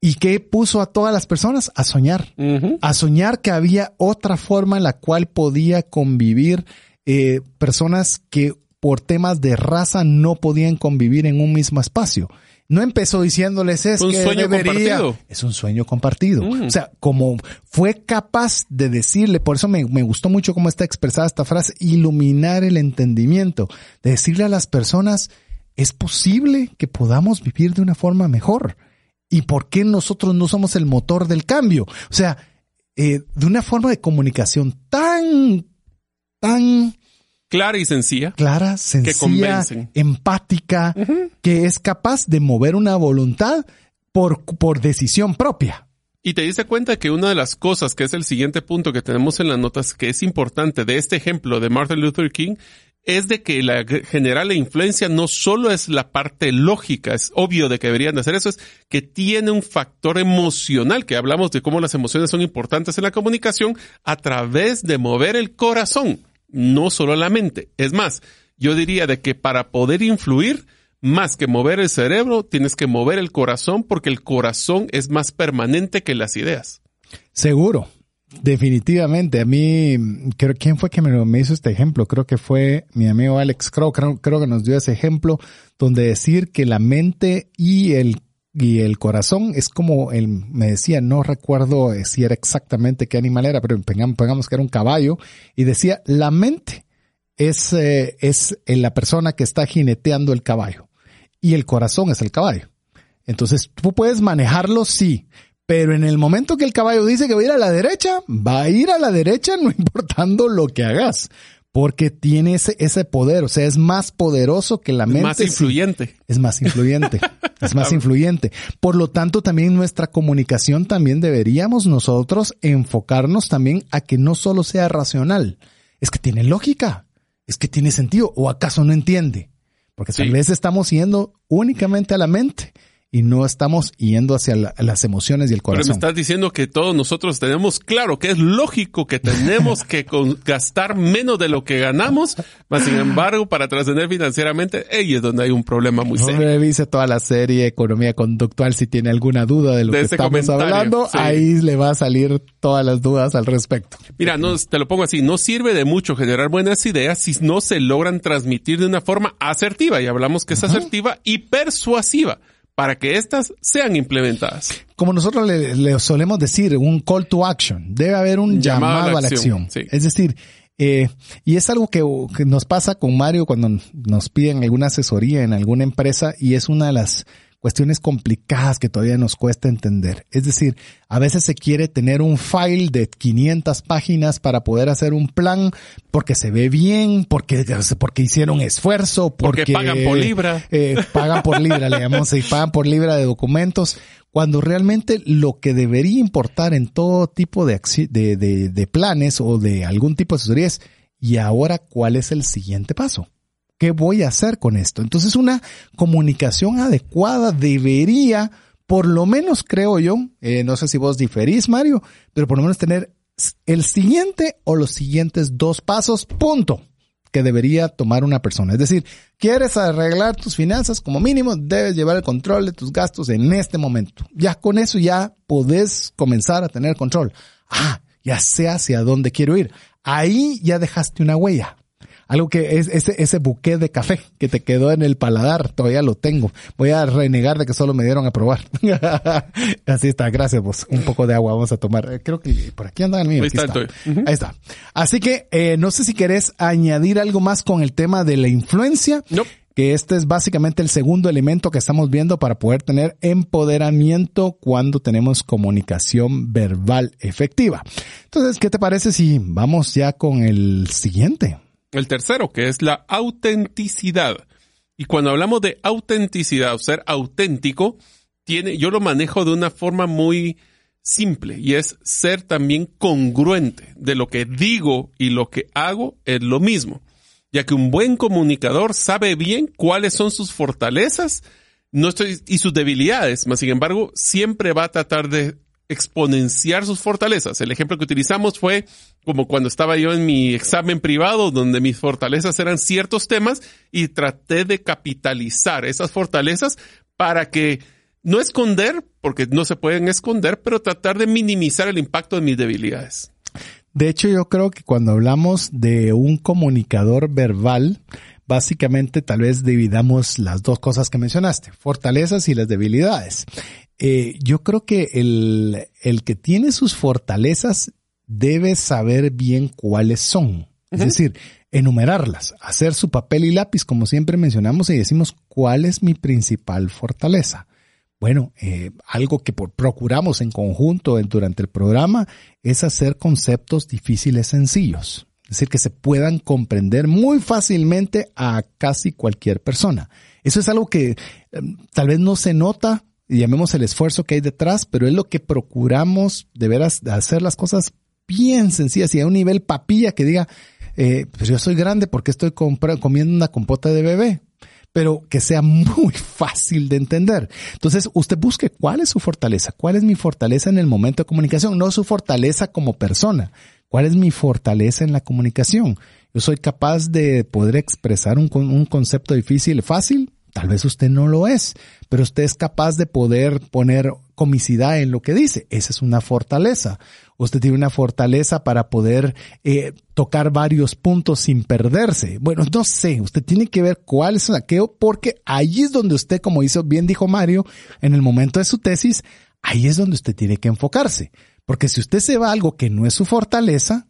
¿Y qué puso a todas las personas? A soñar. A soñar que había otra forma en la cual podía convivir eh, personas que por temas de raza no podían convivir en un mismo espacio. No empezó diciéndoles es un que sueño debería. compartido. Es un sueño compartido. Mm. O sea, como fue capaz de decirle, por eso me, me gustó mucho cómo está expresada esta frase, iluminar el entendimiento, de decirle a las personas, es posible que podamos vivir de una forma mejor. ¿Y por qué nosotros no somos el motor del cambio? O sea, eh, de una forma de comunicación tan, tan Clara y sencilla. clara, sencilla, convencen. empática, que es capaz de mover una voluntad por, por decisión propia. Y te diste cuenta que una de las cosas, que es el siguiente punto que tenemos en las notas, que es importante de este ejemplo de Martin Luther King, es de que la general influencia no solo es la parte lógica, es obvio de que deberían de hacer eso, es que tiene un factor emocional, que hablamos de cómo las emociones son importantes en la comunicación, a través de mover el corazón, no solo la mente. Es más, yo diría de que para poder influir, más que mover el cerebro, tienes que mover el corazón porque el corazón es más permanente que las ideas. Seguro, definitivamente. A mí, creo, ¿quién fue que me, hizo este ejemplo? Creo que fue mi amigo Alex Crow, creo, creo que nos dio ese ejemplo donde decir que la mente y el y el corazón es como el, me decía, no recuerdo eh, si era exactamente qué animal era, pero pongamos, que era un caballo, y decía, la mente es, eh, es la persona que está jineteando el caballo, y el corazón es el caballo. Entonces, tú puedes manejarlo, sí, Pero en el momento que el caballo dice que va a ir a la derecha, va a ir a la derecha no importando lo que hagas. Porque tiene ese, ese poder, o sea, es más poderoso que la mente. Más influyente. Es más influyente, es más influyente. Por lo tanto, también nuestra comunicación también deberíamos nosotros enfocarnos también a que no solo sea racional, es que tiene lógica, es que tiene sentido, o acaso no entiende. Porque tal vez estamos yendo únicamente a la mente y no estamos yendo hacia las emociones y el corazón. Pero me estás diciendo que todos nosotros tenemos claro que es lógico que tenemos que gastar menos de lo que ganamos, mas sin embargo, para trascender financieramente, ahí es donde hay un problema muy serio. Revise toda la serie Economía Conductual si tiene alguna duda de lo que este estamos hablando, ahí le va a salir todas las dudas al respecto. Mira, no, te lo pongo así, no sirve de mucho generar buenas ideas si no se logran transmitir de una forma asertiva, y hablamos que es asertiva y persuasiva para que éstas sean implementadas. Como nosotros le, solemos decir, un call to action. Debe haber un llamado, a la acción. Es decir, eh, y es algo que, que, nos pasa con Mario cuando nos piden alguna asesoría en alguna empresa y es una de las cuestiones complicadas que todavía nos cuesta entender. Es decir, a veces se quiere tener un file de 500 páginas para poder hacer un plan porque se ve bien, porque, porque hicieron esfuerzo, porque, pagan por libra. Eh, pagan por libra, le llamamos, y pagan por libra de documentos, cuando realmente lo que debería importar en todo tipo de, de, de, de planes o de algún tipo de asesoría es, ¿y ahora cuál es el siguiente paso? ¿Qué voy a hacer con esto? Entonces una comunicación adecuada debería, por lo menos creo yo, eh, no sé si vos diferís, Mario, pero por lo menos tener el siguiente o los siguientes dos pasos, punto, que debería tomar una persona. Es decir, quieres arreglar tus finanzas, como mínimo debes llevar el control de tus gastos en este momento. Ya con eso ya podés comenzar a tener control. Ah, ya sé hacia dónde quiero ir. Ahí ya dejaste una huella algo que es ese, ese buque de café que te quedó en el paladar, todavía lo tengo. Voy a renegar de que solo me dieron a probar. Así está, gracias vos. Un poco de agua vamos a tomar. Eh, creo que por aquí anda el mío. Ahí está. Ahí está. Así que eh, no sé si querés añadir algo más con el tema de la influencia. No que este es básicamente el segundo elemento que estamos viendo para poder tener empoderamiento cuando tenemos comunicación verbal efectiva. Entonces, ¿qué te parece si vamos ya con el siguiente? El tercero, que es la autenticidad. Y cuando hablamos de autenticidad o ser auténtico, tiene, yo lo manejo de una forma muy simple y es ser también congruente de lo que digo y lo que hago es lo mismo, ya que un buen comunicador sabe bien cuáles son sus fortalezas y sus debilidades, mas sin embargo siempre va a tratar de exponenciar sus fortalezas. El ejemplo que utilizamos fue como cuando estaba yo en mi examen privado, donde mis fortalezas eran ciertos temas y traté de capitalizar esas fortalezas para que no esconder, porque no se pueden esconder, pero tratar de minimizar el impacto de mis debilidades. De hecho, yo creo que cuando hablamos de un comunicador verbal, básicamente tal vez dividamos las dos cosas que mencionaste, fortalezas y las debilidades. Eh, yo creo que el, el que tiene sus fortalezas debe saber bien cuáles son. Es decir, enumerarlas, hacer su papel y lápiz, como siempre mencionamos, y decimos cuál es mi principal fortaleza. Bueno, eh, algo que procuramos en conjunto durante el programa es hacer conceptos difíciles sencillos. Es decir, que se puedan comprender muy fácilmente a casi cualquier persona. Eso es algo que em, tal vez no se nota llamemos el esfuerzo que hay detrás, pero es lo que procuramos de veras hacer las cosas bien sencillas y a un nivel papilla que diga, eh, pues yo soy grande porque estoy comiendo una compota de bebé, pero que sea muy fácil de entender. Entonces, usted busque cuál es su fortaleza, cuál es mi fortaleza en el momento de comunicación, no su fortaleza como persona, cuál es mi fortaleza en la comunicación. Yo soy capaz de poder expresar un, un concepto difícil fácil, Tal vez usted no lo es, pero usted es capaz de poder poner comicidad en lo que dice. Esa es una fortaleza. Usted tiene una fortaleza para poder eh, tocar varios puntos sin perderse. Bueno, no sé, usted tiene que ver cuál es el saqueo, porque ahí es donde usted, como hizo, bien dijo Mario, en el momento de su tesis, ahí es donde usted tiene que enfocarse. Porque si usted se va a algo que no es su fortaleza,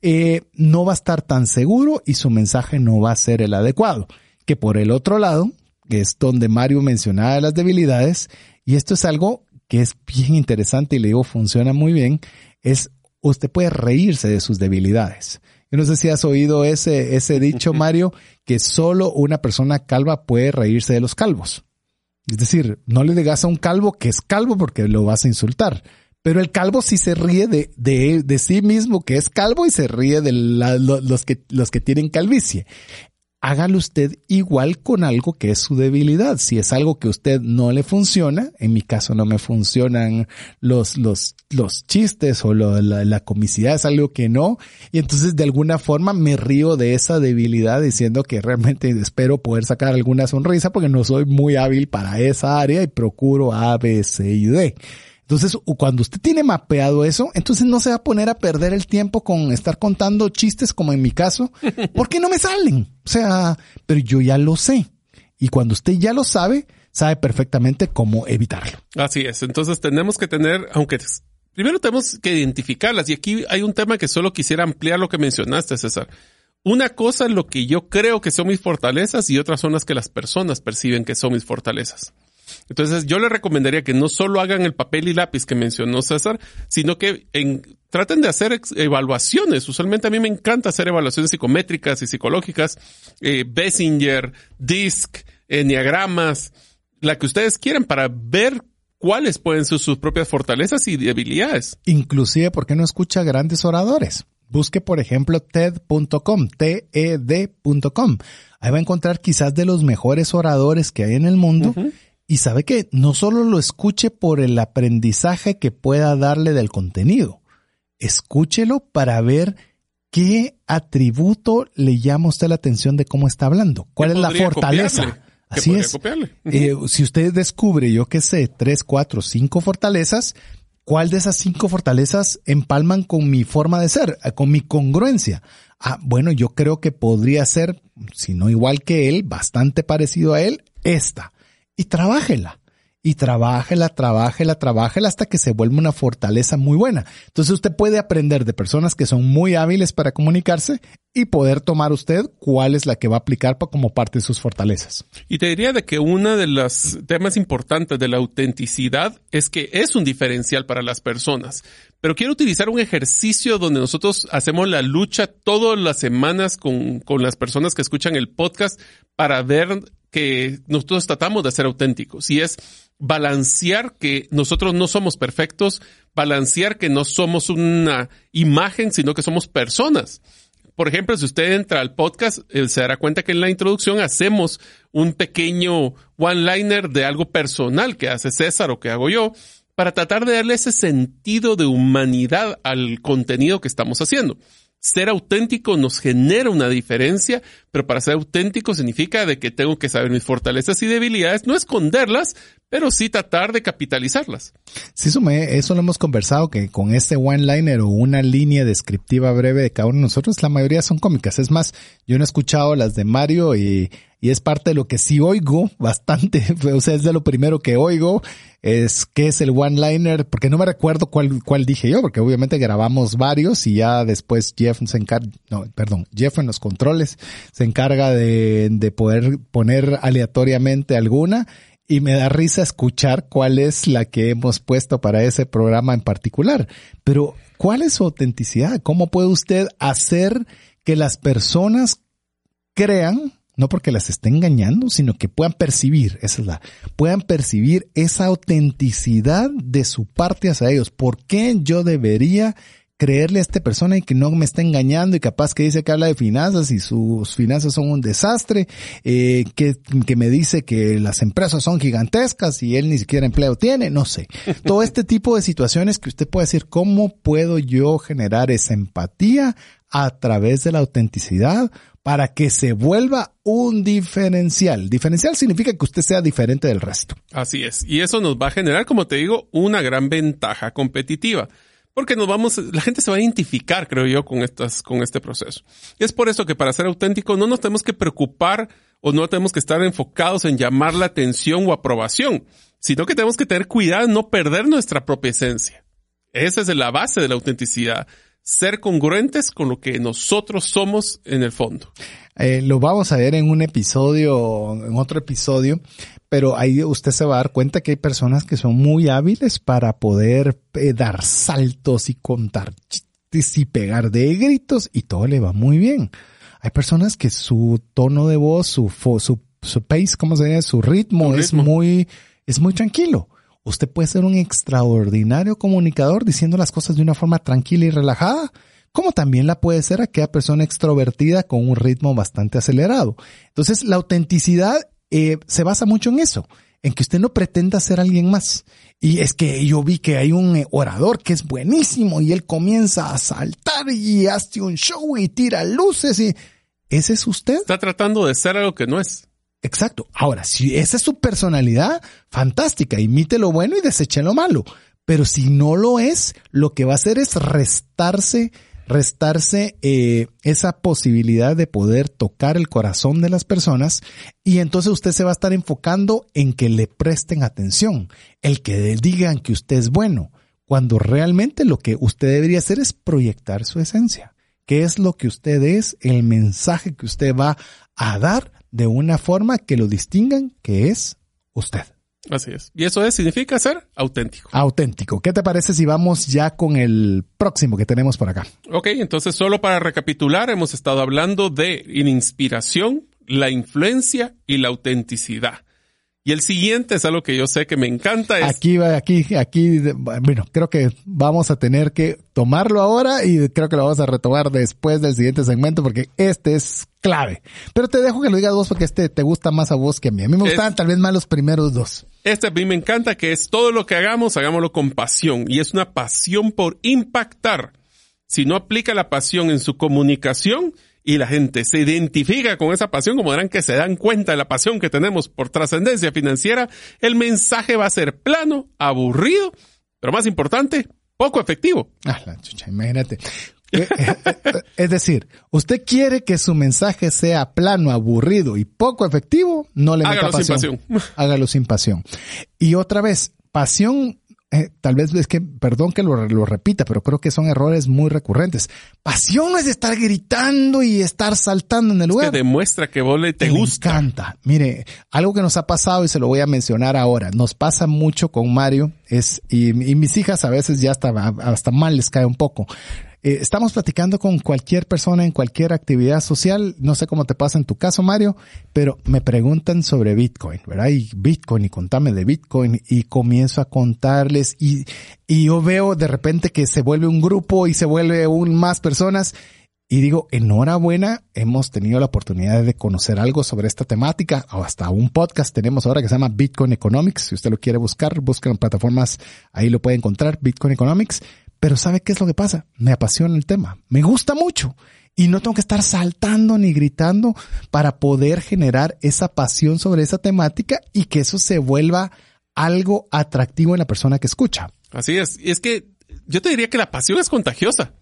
eh, no va a estar tan seguro y su mensaje no va a ser el adecuado. Que por el otro lado, que es donde Mario mencionaba las debilidades, y esto es algo que es bien interesante y le digo funciona muy bien, es usted puede reírse de sus debilidades. Yo no sé si has oído ese, ese dicho, Mario, que solo una persona calva puede reírse de los calvos. Es decir, no le digas a un calvo que es calvo porque lo vas a insultar. Pero el calvo sí se ríe de, de, de sí mismo que es calvo y se ríe de los, que, los que tienen calvicie hágalo usted igual con algo que es su debilidad. Si es algo que a usted no le funciona, en mi caso no me funcionan los, los, los chistes o la, la, comicidad es algo que no. Y entonces de alguna forma me río de esa debilidad diciendo que realmente espero poder sacar alguna sonrisa porque no soy muy hábil para esa área y procuro A, B, C y D. Entonces, cuando usted tiene mapeado eso, entonces no se va a poner a perder el tiempo con estar contando chistes como en mi caso, porque no me salen. O sea, pero yo ya lo sé. Y cuando usted ya lo sabe, sabe perfectamente cómo evitarlo. Así es. Entonces tenemos que tener, aunque primero tenemos que identificarlas. Y aquí hay un tema que solo quisiera ampliar lo que mencionaste, César. Una cosa es lo que yo creo que son mis fortalezas y otras son las que las personas perciben que son mis fortalezas. Entonces yo le recomendaría que no solo hagan el papel y lápiz que mencionó César, sino que traten de hacer evaluaciones. Usualmente a mí me encanta hacer evaluaciones psicométricas y psicológicas, eh, Bessinger, DISC, enneagramas, la que ustedes quieran para ver cuáles pueden ser sus propias fortalezas y debilidades. Inclusive, ¿por qué no escucha grandes oradores? Busque, por ejemplo, TED.com, T-E-D.com. Ahí va a encontrar quizás de los mejores oradores que hay en el mundo. Y sabe que no solo lo escuche por el aprendizaje que pueda darle del contenido, escúchelo para ver qué atributo le llama a usted la atención de cómo está hablando, cuál es la fortaleza. Así es. Eh, si usted descubre, yo qué sé, tres, cuatro, cinco fortalezas, ¿cuál de esas cinco fortalezas empalman con mi forma de ser, eh, con mi congruencia? Ah, bueno, yo creo que podría ser, si no igual que él, bastante parecido a él, esta y trabájela. Y trabájela, trabájela, trabájela hasta que se vuelva una fortaleza muy buena. Entonces usted puede aprender de personas que son muy hábiles para comunicarse y poder tomar usted cuál es la que va a aplicar como parte de sus fortalezas. Y te diría de que uno de los temas importantes de la autenticidad es que es un diferencial para las personas. Pero quiero utilizar un ejercicio donde nosotros hacemos la lucha todas las semanas con, con las personas que escuchan el podcast para ver que nosotros tratamos de ser auténticos y es balancear que nosotros no somos perfectos, balancear que no somos una imagen, sino que somos personas. Por ejemplo, si usted entra al podcast, eh, se dará cuenta que en la introducción hacemos un pequeño one-liner de algo personal que hace César o que hago yo para tratar de darle ese sentido de humanidad al contenido que estamos haciendo ser auténtico nos genera una diferencia, pero para ser auténtico significa de que tengo que saber mis fortalezas y debilidades, no esconderlas, pero sí tratar de capitalizarlas. Sí, eso, lo hemos conversado, que con este one-liner o una línea descriptiva breve de cada uno de nosotros, la mayoría son cómicas. Es más, yo no he escuchado las de Mario y y es parte de lo que sí oigo bastante, o sea, es de lo primero que oigo, es que es el one-liner, porque no me recuerdo cuál, cuál dije yo, porque obviamente grabamos varios y ya después Jeff se encarga, no, perdón, Jeff en los controles se encarga de, de poder poner aleatoriamente alguna y me da risa escuchar cuál es la que hemos puesto para ese programa en particular. Pero, ¿cuál es su autenticidad? ¿Cómo puede usted hacer que las personas crean no porque las esté engañando, sino que puedan percibir, esa es la, puedan percibir esa autenticidad de su parte hacia ellos. ¿Por qué yo debería creerle a esta persona y que no me está engañando y capaz que dice que habla de finanzas y sus finanzas son un desastre, eh, que, que me dice que las empresas son gigantescas y él ni siquiera empleo tiene, no sé. Todo este tipo de situaciones que usted puede decir, ¿cómo puedo yo generar esa empatía a través de la autenticidad para que se vuelva un diferencial. Diferencial significa que usted sea diferente del resto. Así es. Y eso nos va a generar, como te digo, una gran ventaja competitiva. Porque nos vamos, la gente se va a identificar, creo yo, con estas, con este proceso. Y es por eso que para ser auténtico no nos tenemos que preocupar o no tenemos que estar enfocados en llamar la atención o aprobación, sino que tenemos que tener cuidado en no perder nuestra propia esencia. Esa es la base de la autenticidad ser congruentes con lo que nosotros somos en el fondo. Eh, lo vamos a ver en un episodio, en otro episodio, pero ahí usted se va a dar cuenta que hay personas que son muy hábiles para poder eh, dar saltos y contar chistes y pegar de gritos y todo le va muy bien. Hay personas que su tono de voz, su, su, su pace, ¿cómo se dice? Su ritmo, es muy, es muy tranquilo. Usted puede ser un extraordinario comunicador diciendo las cosas de una forma tranquila y relajada, como también la puede ser aquella persona extrovertida con un ritmo bastante acelerado. Entonces, la autenticidad eh, se basa mucho en eso, en que usted no pretenda ser alguien más. Y es que yo vi que hay un eh, orador que es buenísimo y él comienza a saltar y hace un show y tira luces y ese es usted. Está tratando de ser algo que no es. Exacto. Ahora, si esa es su personalidad, fantástica, imite lo bueno y deseche lo malo. Pero si no lo es, lo que va a hacer es restarse restarse eh, esa posibilidad de poder tocar el corazón de las personas y entonces usted se va a estar enfocando en que le presten atención, el que digan que usted es bueno, cuando realmente lo que usted debería hacer es proyectar su esencia, qué es lo que usted es, el mensaje que usted va a dar de una forma que lo distingan que es usted. Así es. Y eso es, significa ser auténtico. Auténtico. ¿Qué te parece si vamos ya con el próximo que tenemos por acá? Ok, entonces solo para recapitular, hemos estado hablando de inspiración, la influencia y la autenticidad. Y el siguiente es algo que yo sé que me encanta. Es... Aquí, aquí, aquí, bueno, creo que vamos a tener que tomarlo ahora y creo que lo vamos a retomar después del siguiente segmento porque este es clave. Pero te dejo que lo digas vos porque este te gusta más a vos que a mí. A mí me gustan tal vez más los primeros dos. Este a mí me encanta que es todo lo que hagamos, hagámoslo con pasión. Y es una pasión por impactar. Si no aplica la pasión en su comunicación, y la gente se identifica con esa pasión, como verán que se dan cuenta de la pasión que tenemos por trascendencia financiera, el mensaje va a ser plano, aburrido, pero más importante, poco efectivo. Ah, la chucha, imagínate. Eh, eh, eh, es decir, usted quiere que su mensaje sea plano, aburrido y poco efectivo, no le meta pasión. Sin pasión. Hágalo sin pasión. Y otra vez, pasión eh, tal vez es que, perdón que lo, lo, repita, pero creo que son errores muy recurrentes. Pasión no es estar gritando y estar saltando en el lugar. que demuestra que vos le te Me gusta. encanta. Mire, algo que nos ha pasado y se lo voy a mencionar ahora. Nos pasa mucho con Mario es, y, y mis hijas a veces ya hasta, hasta mal les cae un poco. Eh, estamos platicando con cualquier persona en cualquier actividad social. No sé cómo te pasa en tu caso, Mario, pero me preguntan sobre Bitcoin, ¿verdad? Y Bitcoin y contame de Bitcoin y comienzo a contarles y, y yo veo de repente que se vuelve un grupo y se vuelve un más personas. Y digo, enhorabuena, hemos tenido la oportunidad de conocer algo sobre esta temática, o hasta un podcast tenemos ahora que se llama Bitcoin Economics. Si usted lo quiere buscar, busquen en plataformas, ahí lo puede encontrar, Bitcoin Economics. Pero ¿sabe qué es lo que pasa? Me apasiona el tema, me gusta mucho y no tengo que estar saltando ni gritando para poder generar esa pasión sobre esa temática y que eso se vuelva algo atractivo en la persona que escucha. Así es. Y es que yo te diría que la pasión es contagiosa.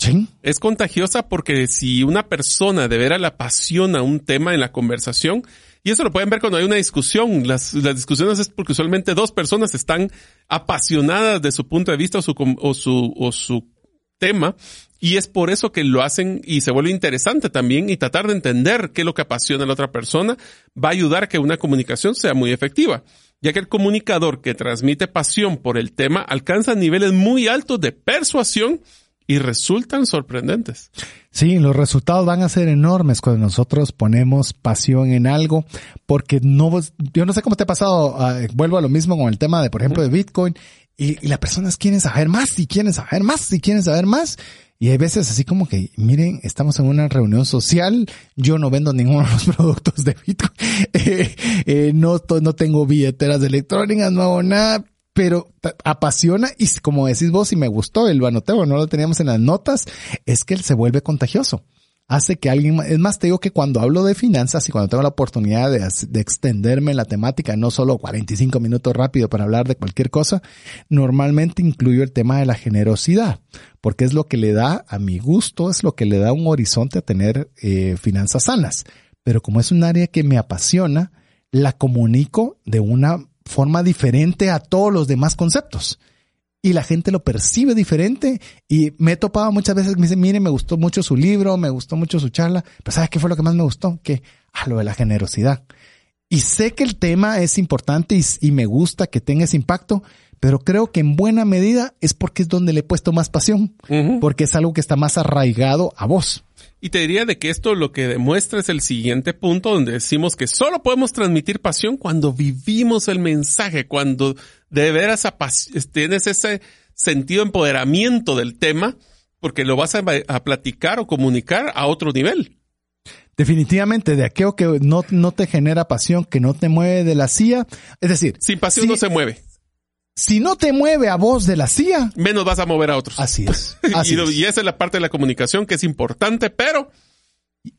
Sí. Es contagiosa porque si una persona de veras le apasiona un tema en la conversación, y eso lo pueden ver cuando hay una discusión. Las, las discusiones es porque usualmente dos personas están apasionadas de su punto de vista o su, o su, o su tema. Y es por eso que lo hacen y se vuelve interesante también y tratar de entender qué es lo que apasiona a la otra persona va a ayudar a que una comunicación sea muy efectiva, ya que el comunicador que transmite pasión por el tema alcanza niveles muy altos de persuasión y resultan sorprendentes. Sí, los resultados van a ser enormes cuando nosotros ponemos pasión en algo, porque no, yo no sé cómo te ha pasado, uh, vuelvo a lo mismo con el tema de, por ejemplo, de Bitcoin, y, las personas quieren saber más y quieren saber más y quieren saber más. Y hay veces así como que, miren, estamos en una reunión social, yo no vendo ninguno de los productos de Bitcoin, eh, eh, no, no tengo billeteras electrónicas, no hago nada, pero apasiona y como decís vos y me gustó, el banoteo, no lo teníamos en las notas, es que él se vuelve contagioso. Hace que alguien, es más, te digo que cuando hablo de finanzas y cuando tengo la oportunidad de, de extenderme en la temática, no solo 45 minutos rápido para hablar de cualquier cosa, normalmente incluyo el tema de la generosidad, porque es lo que le da, a mi gusto, es lo que le da un horizonte a tener eh, finanzas sanas. Pero como es un área que me apasiona, la comunico de una forma diferente a todos los demás conceptos. y la gente lo percibe diferente. Y me he topado muchas veces, me dicen, mire, me gustó mucho su libro, me gustó mucho su charla, pero ¿sabes qué fue lo que más me gustó? Que, a lo de la generosidad. Y sé que el tema es importante y, y me gusta que tenga ese impacto, pero creo que en buena medida es porque es donde le he puesto más pasión, porque es algo que está más arraigado a vos. Y te diría de que esto lo que demuestra es el siguiente punto donde decimos que solo podemos transmitir pasión cuando vivimos el mensaje, cuando de veras tienes ese sentido de empoderamiento del tema, porque lo vas a, a platicar o comunicar a otro nivel. Definitivamente, de aquello que no, no te genera pasión, que no te mueve de la silla. Es decir, sin pasión no se mueve. Si no te mueve a vos de la CIA, menos vas a mover a otros. Así es. y, y, esa es la parte de la comunicación que es importante, pero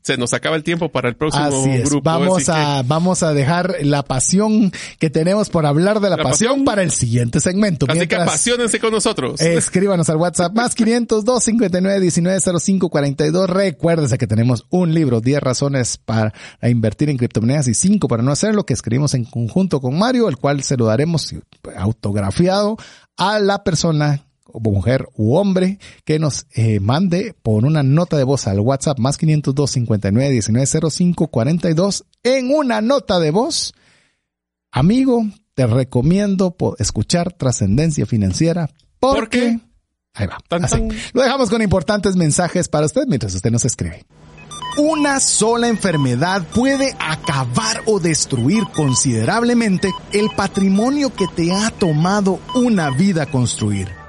se nos acaba el tiempo para el próximo grupo. Vamos a, vamos a dejar la pasión que tenemos por hablar de la, pasión, para el siguiente segmento. Así que apasionense con nosotros. Escríbanos al WhatsApp más 502 59 19 05 42. Recuérdese que tenemos un libro, 10 razones para invertir en criptomonedas y 5 para no hacerlo, que escribimos en conjunto con Mario, el cual se lo daremos autografiado a la persona mujer u hombre que nos eh, mande por una nota de voz al WhatsApp más 502 59 19 05 42 en una nota de voz. Amigo, te recomiendo escuchar Trascendencia Financiera porque... Ahí va. Lo dejamos con importantes mensajes para usted mientras usted nos escribe. Una sola enfermedad puede acabar o destruir considerablemente el patrimonio que te ha tomado una vida construir.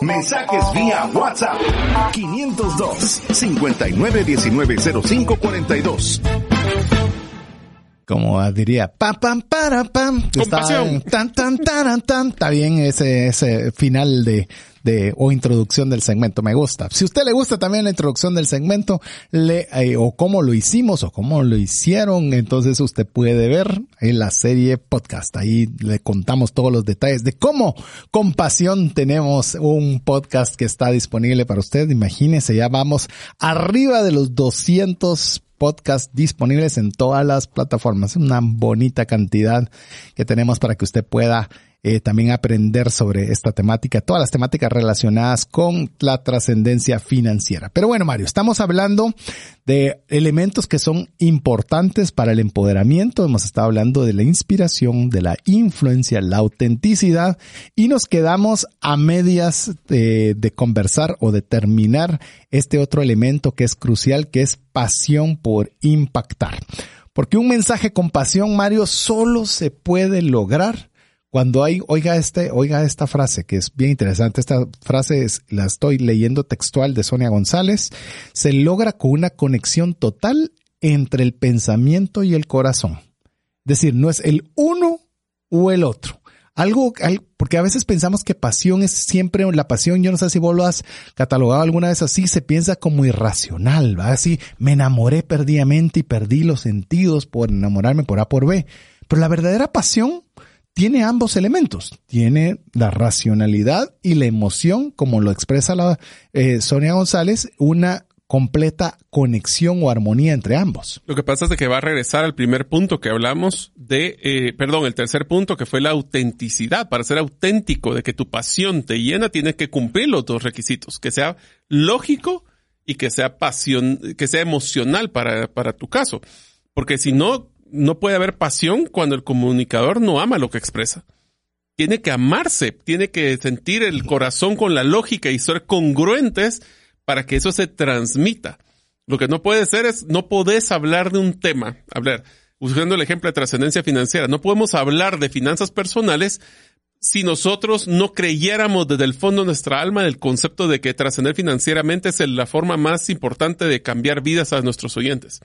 Mensajes vía WhatsApp 502 59190542. Como diría, pam, pam, para, pam. Compasión. Tan, tan, tan, tan. Está bien ese, ese final de, de o introducción del segmento. Me gusta. Si usted le gusta también la introducción del segmento, le, eh, o cómo lo hicimos o cómo lo hicieron, entonces usted puede ver en la serie podcast. Ahí le contamos todos los detalles de cómo con pasión tenemos un podcast que está disponible para usted. Imagínese, ya vamos arriba de los 200 podcasts disponibles en todas las plataformas. Una bonita cantidad que tenemos para que usted pueda eh, también aprender sobre esta temática, todas las temáticas relacionadas con la trascendencia financiera. Pero bueno, Mario, estamos hablando de elementos que son importantes para el empoderamiento. Hemos estado hablando de la inspiración, de la influencia, la autenticidad y nos quedamos a medias de, de conversar o de terminar este otro elemento que es crucial, que es pasión por impactar. Porque un mensaje con pasión, Mario, solo se puede lograr cuando hay, oiga este, oiga esta frase que es bien interesante. Esta frase es, la estoy leyendo textual de Sonia González. Se logra con una conexión total entre el pensamiento y el corazón. Es decir, no es el uno o el otro. Algo, porque a veces pensamos que pasión es siempre la pasión. Yo no sé si vos lo has catalogado alguna vez así. Se piensa como irracional, ¿va? Así, me enamoré perdidamente y perdí los sentidos por enamorarme por A por B. Pero la verdadera pasión tiene ambos elementos. Tiene la racionalidad y la emoción, como lo expresa la eh, Sonia González, una completa conexión o armonía entre ambos. Lo que pasa es que va a regresar al primer punto que hablamos de, eh, perdón, el tercer punto que fue la autenticidad. Para ser auténtico, de que tu pasión te llena, tienes que cumplir los dos requisitos, que sea lógico y que sea pasión, que sea emocional para, para tu caso. Porque si no, no puede haber pasión cuando el comunicador no ama lo que expresa. Tiene que amarse, tiene que sentir el corazón con la lógica y ser congruentes para que eso se transmita. Lo que no puede ser es, no podés hablar de un tema, hablar, usando el ejemplo de trascendencia financiera, no podemos hablar de finanzas personales si nosotros no creyéramos desde el fondo de nuestra alma el concepto de que trascender financieramente es la forma más importante de cambiar vidas a nuestros oyentes.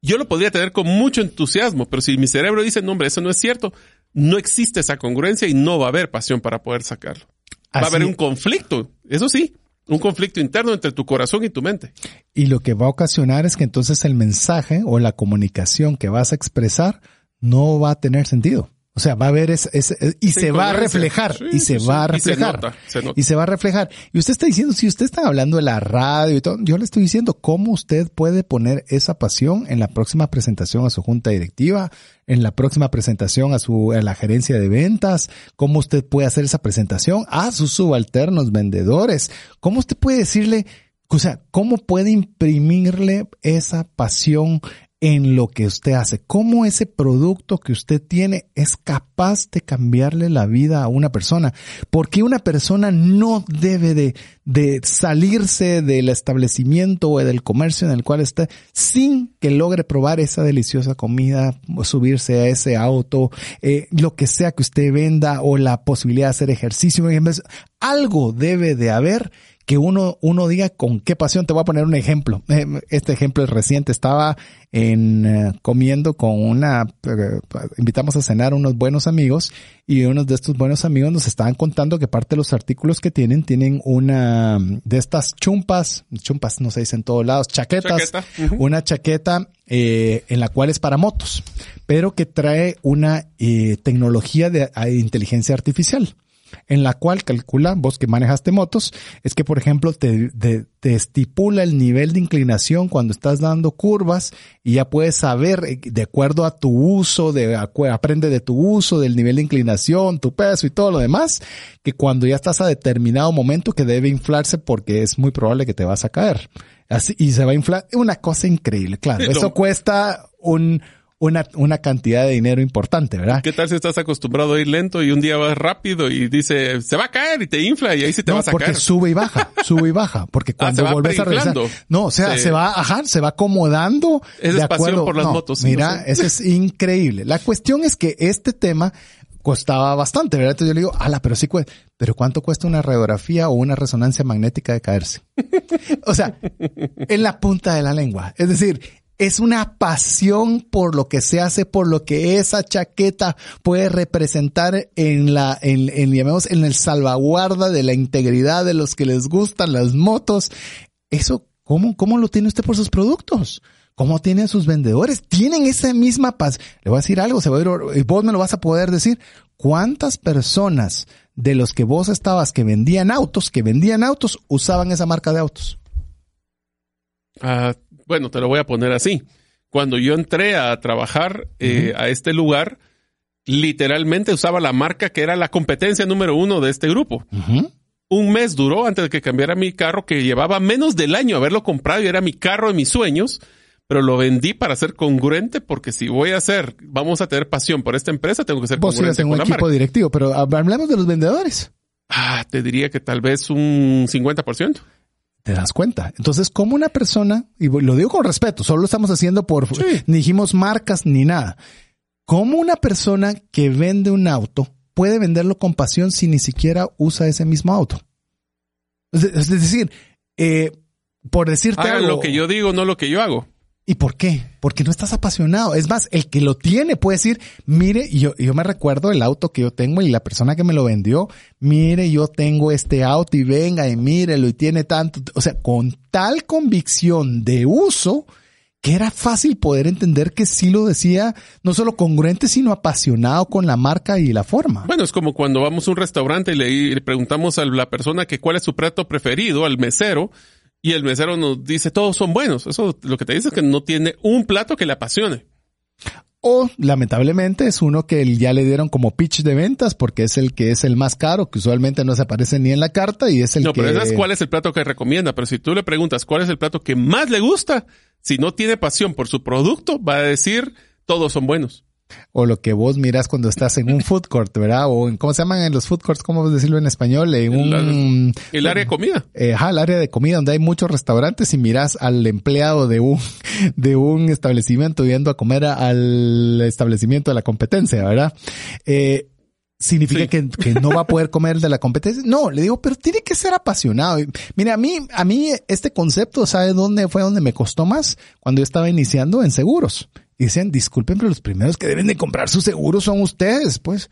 Yo lo podría tener con mucho entusiasmo, pero si mi cerebro dice, no, hombre, eso no es cierto, no existe esa congruencia y no va a haber pasión para poder sacarlo. Va a haber un conflicto, eso sí, un conflicto interno entre tu corazón y tu mente. Y lo que va a ocasionar es que entonces el mensaje o la comunicación que vas a expresar no va a tener sentido. O sea, va a haber ese, y se va a reflejar, y se va a reflejar, y se, va a reflejar. Y usted está diciendo, si usted está hablando de la radio y todo, yo le estoy diciendo cómo usted puede poner esa pasión en la próxima presentación a su junta directiva, en la próxima presentación a su, a la gerencia de ventas, cómo usted puede hacer esa presentación a sus subalternos vendedores, cómo usted puede decirle, o sea, cómo puede imprimirle esa pasión en lo que usted hace, cómo ese producto que usted tiene es capaz de cambiarle la vida a una persona. Porque una persona no debe de, de salirse del establecimiento o del comercio en el cual está sin que logre probar esa deliciosa comida, o subirse a ese auto, eh, lo que sea que usted venda o la posibilidad de hacer ejercicio. Algo debe de haber que uno, uno diga con qué pasión. Te voy a poner un ejemplo. Eh, este ejemplo es reciente. Estaba en eh, comiendo con una, eh, invitamos a cenar unos buenos amigos y unos de estos buenos amigos nos estaban contando que parte de los artículos que tienen tienen una de estas chumpas, chumpas no se dice en todos lados, chaquetas, una chaqueta en la cual es para motos, pero que trae una tecnología de inteligencia artificial en la cual calcula, vos que manejaste motos, es que, por ejemplo, te, te, estipula el nivel de inclinación cuando estás dando curvas y ya puedes saber, eh, de acuerdo a tu uso, de, aprende de tu uso, del nivel de inclinación, tu peso y todo lo demás, que cuando ya estás a determinado momento que debe inflarse porque es muy probable que te vas a caer. Así, y se va a inflar. Una cosa increíble, claro. Eso cuesta un, una, una cantidad de dinero importante, ¿verdad? ¿Qué tal si estás acostumbrado a ir lento y un día vas rápido y dice, se va a caer y te infla y ahí sí te vas a porque sube y baja, sube y baja, porque ah, cuando vuelves a regresar, no, o sea, se, va, ajá, se va acomodando. Es de acuerdo. por las motos. Mira, eso es increíble. La cuestión es que este tema costaba bastante, ¿verdad? Entonces yo le digo, ala, pero sí cuesta. Pero ¿cuánto cuesta una radiografía o una resonancia magnética de caerse? o sea, en la punta de la lengua. Es decir, es una pasión por lo que se hace, por lo que esa chaqueta puede representar en la, en, en, en el salvaguarda de la integridad de los que les gustan las motos. Eso, ¿cómo, cómo lo tiene usted por sus productos? ¿Cómo tienen sus vendedores? Tienen esa misma paz. Le voy a decir algo, se va a ir, vos me lo vas a poder decir. ¿Cuántas personas de los que vos estabas que vendían autos, que vendían autos, usaban esa marca de autos? Ah, bueno, te lo voy a poner así. Cuando yo entré a trabajar eh, a este lugar, literalmente usaba la marca que era la competencia número uno de este grupo. Un mes duró antes de que cambiara mi carro, que llevaba menos del año haberlo comprado y era mi carro de mis sueños, pero lo vendí para ser congruente porque si voy a hacer, vamos a tener pasión por esta empresa, tengo que ser congruente con un equipo directivo, pero hablemos de los vendedores. Ah, te diría que tal vez un 50% te das cuenta. Entonces, como una persona, y lo digo con respeto, solo lo estamos haciendo por, ni dijimos marcas ni nada, como una persona que vende un auto puede venderlo con pasión si ni siquiera usa ese mismo auto. Es decir, eh, por decirte Hagan lo que yo digo, no lo que yo hago. ¿Y por qué? Porque no estás apasionado. Es más, el que lo tiene puede decir, mire, yo, yo me recuerdo el auto que yo tengo y la persona que me lo vendió, mire, yo tengo este auto y venga y mírelo y tiene tanto, o sea, con tal convicción de uso que era fácil poder entender que sí lo decía no solo congruente, sino apasionado con la marca y la forma. Bueno, es como cuando vamos a un restaurante y le, preguntamos a la persona que cuál es su plato preferido, al mesero, y el mesero nos dice todos son buenos. Eso lo que te dice es que no tiene un plato que le apasione. O lamentablemente es uno que ya le dieron como pitch de ventas porque es el que es el más caro, que usualmente no se aparece ni en la carta y es el que... No, pero es cuál es el plato que recomienda. Pero si tú le preguntas cuál es el plato que más le gusta, si no tiene pasión por su producto, va a decir todos son buenos o lo que vos miras cuando estás en un food court, ¿verdad? O en, ¿cómo se llaman en los food courts? ¿Cómo decirlo en español? En un... El, área de comida. Eh, ajá, el área de comida donde hay muchos restaurantes y miras al empleado de un, de un establecimiento yendo a comer al establecimiento de la competencia, ¿verdad? Eh, significa Sí. que, que no va a poder comer de la competencia. No, le digo, pero tiene que ser apasionado. Mira, a mí, a mí este concepto, ¿sabe dónde fue donde me costó más? Cuando yo estaba iniciando en seguros. Y decían, disculpen, pero los primeros que deben de comprar sus seguros son ustedes, pues.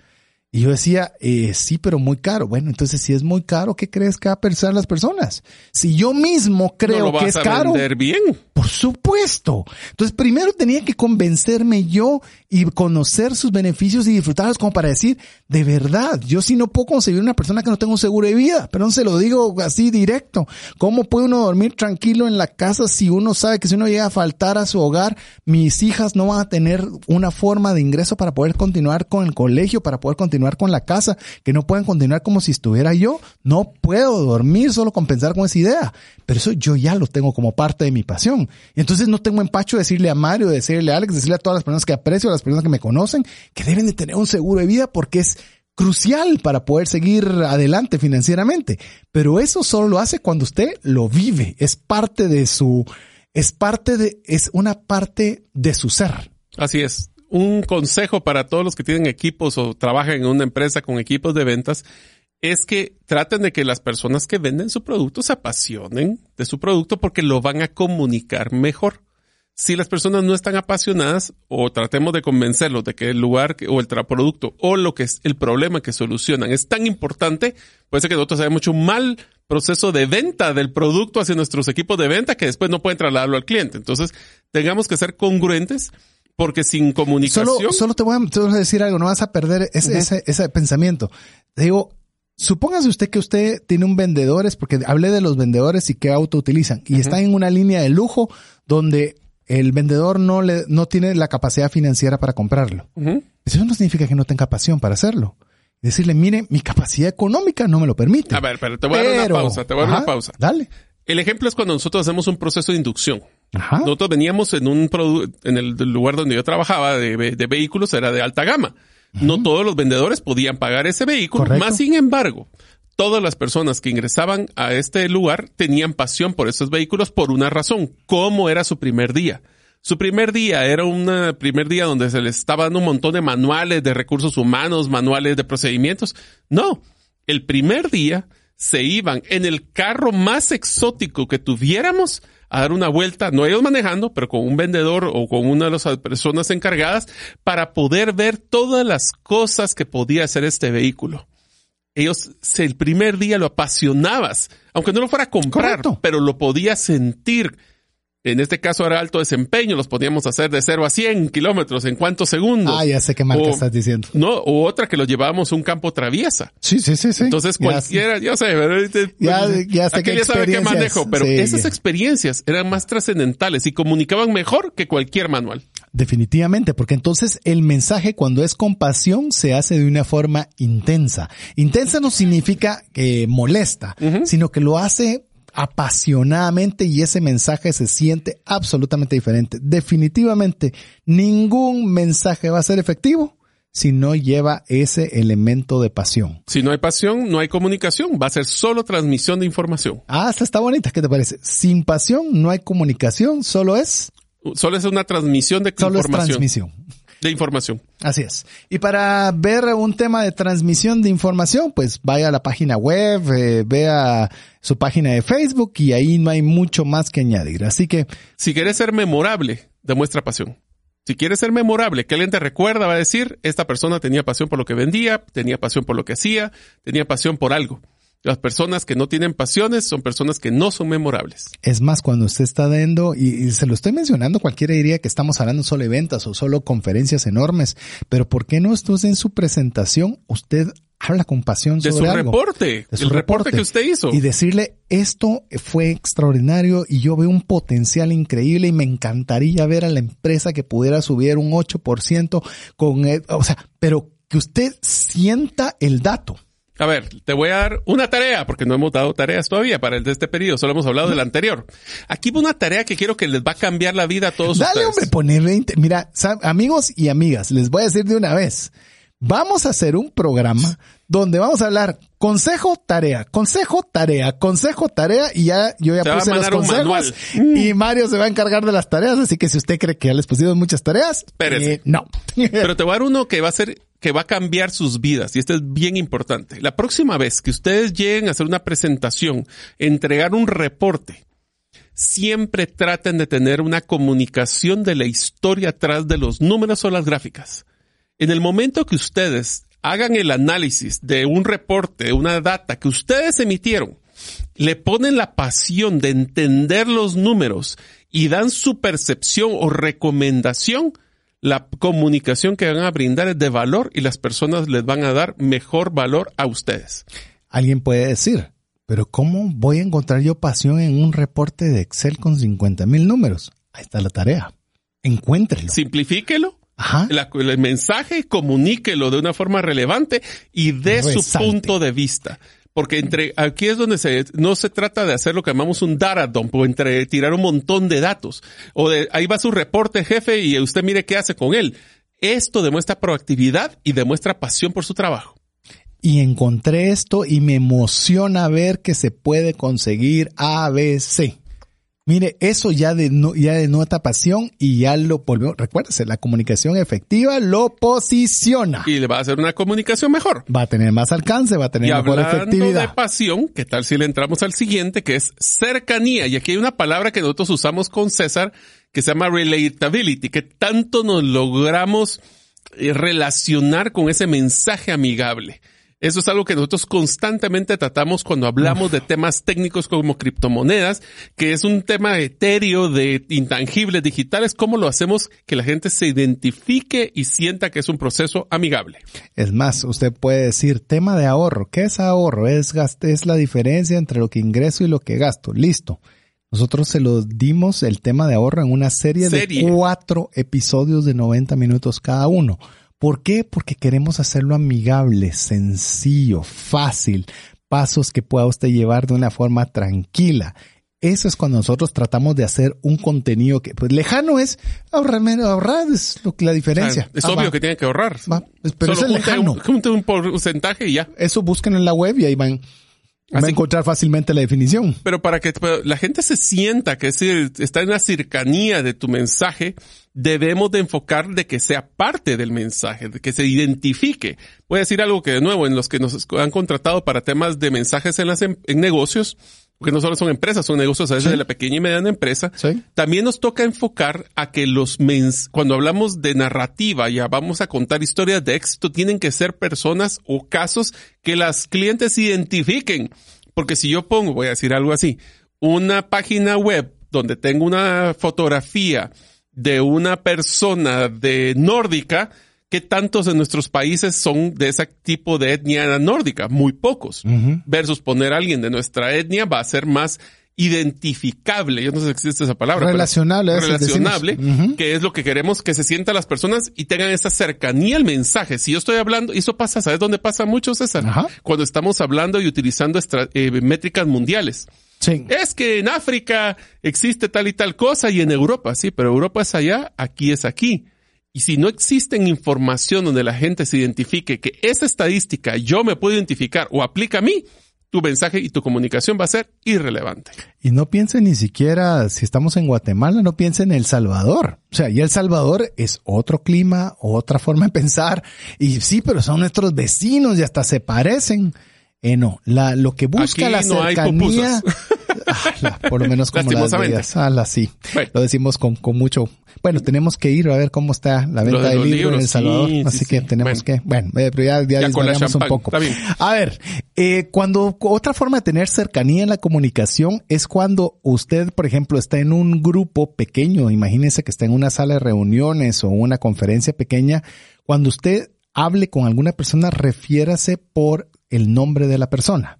Y yo decía, eh, sí, pero muy caro. Bueno, entonces si es muy caro, ¿qué crees que va a pensar las personas? Si yo mismo creo no lo vas que es a caro, bien. Por supuesto. Entonces, primero tenía que convencerme yo y conocer sus beneficios y disfrutarlos como para decir, de verdad, yo sí no puedo concebir una persona que no tenga un seguro de vida, pero no se lo digo así directo. ¿Cómo puede uno dormir tranquilo en la casa si uno sabe que si uno llega a faltar a su hogar, mis hijas no van a tener una forma de ingreso para poder continuar con el colegio, para poder continuar con la casa, que no pueden continuar como si estuviera yo? No puedo dormir solo con pensar con esa idea. Pero eso yo ya lo tengo como parte de mi pasión. Y entonces no tengo empacho de decirle a Mario, de decirle a Alex, decirle a todas las personas que aprecio, a las personas que me conocen, que deben de tener un seguro de vida porque es crucial para poder seguir adelante financieramente. Pero eso solo lo hace cuando usted lo vive. Es parte de su, es parte de, es una parte de su ser. Así es. Un consejo para todos los que tienen equipos o trabajan en una empresa con equipos de ventas es que traten de que las personas que venden su producto se apasionen de su producto porque lo van a comunicar mejor. Si las personas no están apasionadas o tratemos de convencerlos de que el lugar o el producto o lo que es el problema que solucionan es tan importante, puede ser que nosotros hayamos hecho un mal proceso de venta del producto hacia nuestros equipos de venta que después no pueden trasladarlo al cliente. Entonces, tengamos que ser congruentes porque sin comunicación... Solo, solo te voy a, te voy a decir algo, no vas a perder ese, ese, ese pensamiento. Te digo, supóngase usted que usted tiene un vendedores, porque hablé de los vendedores y qué auto utilizan, y está en una línea de lujo donde el vendedor no le, no tiene la capacidad financiera para comprarlo. Eso no significa que no tenga pasión para hacerlo. Decirle, mire, mi capacidad económica no me lo permite. A ver, pero te voy a dar una pausa, te voy a dar Ajá, una pausa. Dale. El ejemplo es cuando nosotros hacemos un proceso de inducción. Ajá. Nosotros veníamos en un en el lugar donde yo trabajaba de, de vehículos era de alta gama. No todos los vendedores podían pagar ese vehículo. Correcto. Más sin embargo, todas las personas que ingresaban a este lugar tenían pasión por esos vehículos por una razón. ¿Cómo era su primer día? Su primer día era un primer día donde se les estaba dando un montón de manuales de recursos humanos, manuales de procedimientos. No, el primer día se iban en el carro más exótico que tuviéramos a dar una vuelta, no ellos manejando, pero con un vendedor o con una de las personas encargadas para poder ver todas las cosas que podía hacer este vehículo. Ellos el primer día lo apasionabas, aunque no lo fuera a comprar, Correcto. pero lo podías sentir. En este caso era alto desempeño, los podíamos hacer de 0 a 100 kilómetros en cuántos segundos. Ah, ya sé qué marca O- estás diciendo. No, o otra que lo llevábamos un campo traviesa. Sí, sí, sí, sí. Entonces Ya cualquiera, yo sé, Ya- ya sé aquel qué ya sabe qué manejo, pero sí, esas ya. experiencias eran más trascendentales y comunicaban mejor que cualquier manual. Definitivamente, porque entonces el mensaje cuando es compasión se hace de una forma intensa. Intensa no significa que molesta, sino que lo hace apasionadamente y ese mensaje se siente absolutamente diferente. Definitivamente ningún mensaje va a ser efectivo si no lleva ese elemento de pasión. Si no hay pasión, no hay comunicación, va a ser solo transmisión de información. Ah, esta está bonita, ¿qué te parece? Sin pasión no hay comunicación, solo es, Solo es una transmisión de solo es información. transmisión. De información. Así es. Y para ver un tema de transmisión de información, pues vaya a la página web, eh, vea su página de Facebook y ahí no hay mucho más que añadir. Así que Si quieres ser memorable, demuestra pasión. Si quieres ser memorable, que alguien te recuerda, va a decir, esta persona tenía pasión por lo que vendía, tenía pasión por lo que hacía, tenía pasión por algo. Las personas que no tienen pasiones son personas que no son memorables. es más cuando usted está dando, y, y se lo estoy mencionando, cualquiera diría que estamos hablando solo de ventas o solo conferencias enormes, pero ¿por qué no esto en su presentación usted habla con pasión De su sobre algo? reporte, de su el reporte que usted hizo. Y decirle, esto fue extraordinario y yo veo un potencial increíble y me encantaría ver a la empresa que pudiera subir un 8% con, el- o sea, pero que usted sienta el dato. A ver, te voy a dar una tarea, porque no hemos dado tareas todavía para el de este periodo, solo hemos hablado del anterior. Aquí va una tarea que quiero que les va a cambiar la vida a todos Dale, ustedes. hombre, poner 20. Mira, amigos y amigas, les voy a decir de una vez. Vamos a hacer un programa donde vamos a hablar consejo, tarea, consejo, tarea, consejo, tarea y ya yo ya puse los consejos y Mario se va a encargar de las tareas, así que si usted cree que ya les pusieron muchas tareas, eh, no. Pero te voy a dar uno que va a ser que va a cambiar sus vidas y esto es bien importante. La próxima vez que ustedes lleguen a hacer una presentación, entregar un reporte, siempre traten de tener una comunicación de la historia atrás de los números o las gráficas. En el momento que ustedes hagan el análisis de un reporte, una data que ustedes emitieron, le ponen la pasión de entender los números y dan su percepción o recomendación, la comunicación que van a brindar es de valor y las personas les van a dar mejor valor a ustedes. Alguien puede decir, pero ¿cómo voy a encontrar yo pasión en un reporte de Excel con 50 mil números? Ahí está la tarea. Encuéntrelo. Simplifíquelo. Ajá. La- el mensaje, comuníquelo de una forma relevante y dé su punto de vista. Porque entre, aquí es donde se, no se trata de hacer lo que llamamos un data dump o entre tirar un montón de datos. O de, ahí va su reporte, jefe, y usted mire qué hace con él. Esto demuestra proactividad y demuestra pasión por su trabajo. Y encontré esto y me emociona ver que se puede conseguir ABC. Mire, eso ya, deno- ya denota pasión y ya lo volvió. Recuérdese, la comunicación efectiva lo posiciona. Y le va a hacer una comunicación mejor. Va a tener más alcance, va a tener Y mejor hablando de efectividad. pasión, ¿qué tal si le entramos al siguiente, que es cercanía? Y aquí hay una palabra que nosotros usamos con César, que se llama relatability, que tanto nos logramos eh, relacionar con ese mensaje amigable. Eso es algo que nosotros constantemente tratamos cuando hablamos de temas técnicos como criptomonedas, que es un tema etéreo de intangibles digitales. ¿Cómo lo hacemos que la gente se identifique y sienta que es un proceso amigable? Es más, usted puede decir tema de ahorro. ¿Qué es ahorro? Es, es la diferencia entre lo que ingreso y lo que gasto. Listo. Nosotros se lo dimos el tema de ahorro en una serie, Serie. de cuatro episodios de 90 minutos cada uno. ¿Por qué? Porque queremos hacerlo amigable, sencillo, fácil, pasos que pueda usted llevar de una forma tranquila. Eso es cuando nosotros tratamos de hacer un contenido que, pues lejano es ahorrar, menos, ahorrar es lo que la diferencia. Ah, Es Ah, obvio va. que tiene que ahorrar. Va, pero eso es lejano. Un, un porcentaje y ya. Eso busquen en la web y ahí van, a encontrar fácilmente la definición. Pero para que la gente se sienta que es decir, está en la cercanía de tu mensaje, debemos de enfocar de que sea parte del mensaje, de que se identifique. Voy a decir algo que de nuevo, en los que nos han contratado para temas de mensajes en las en negocios, porque no solo son empresas, son negocios a veces Sí. de la pequeña y mediana empresa, Sí. también nos toca enfocar a que los mens cuando hablamos de narrativa, ya vamos a contar historias de éxito, tienen que ser personas o casos que las clientes identifiquen. Porque si yo pongo, voy a decir algo así, una página web donde tengo una fotografía de una persona de nórdica, ¿qué tantos de nuestros países son de ese tipo de etnia nórdica? Muy pocos. Versus poner a alguien de nuestra etnia va a ser más identificable. Yo no sé si existe esa palabra. Relacionable, relacionable, decimos. Que es lo que queremos que se sientan las personas y tengan esa cercanía al mensaje. Si yo estoy hablando, y eso pasa, ¿sabes dónde pasa mucho, César? Cuando estamos hablando y utilizando eh, métricas mundiales. Sí. Es que en África existe tal y tal cosa y en Europa, sí, pero Europa es allá, aquí es aquí. Y si no existe información donde la gente se identifique que esa estadística yo me puedo identificar o aplica a mí, tu mensaje y tu comunicación va a ser irrelevante. Y no piensen ni siquiera, si estamos en Guatemala, no piensen en El Salvador. O sea, y El Salvador es otro clima, otra forma de pensar. Y sí, pero son nuestros vecinos y hasta se parecen. Eh, no, la, lo que busca Aquí la no hay Ah, por lo menos como las bellas. Ah, la sí. Bueno. Lo decimos con, con mucho. Bueno, tenemos que ir a ver cómo está la venta de libros en El Salvador. sí, así sí, que sí. tenemos Bueno. que, bueno, eh, pero ya, ya, Ya con la desvariamos un poco. Está bien. A ver, eh, cuando otra forma de tener cercanía en la comunicación es cuando usted, por ejemplo, está en un grupo pequeño, imagínese que está en una sala de reuniones o una conferencia pequeña, cuando usted hable con alguna persona, refiérase por el nombre de la persona.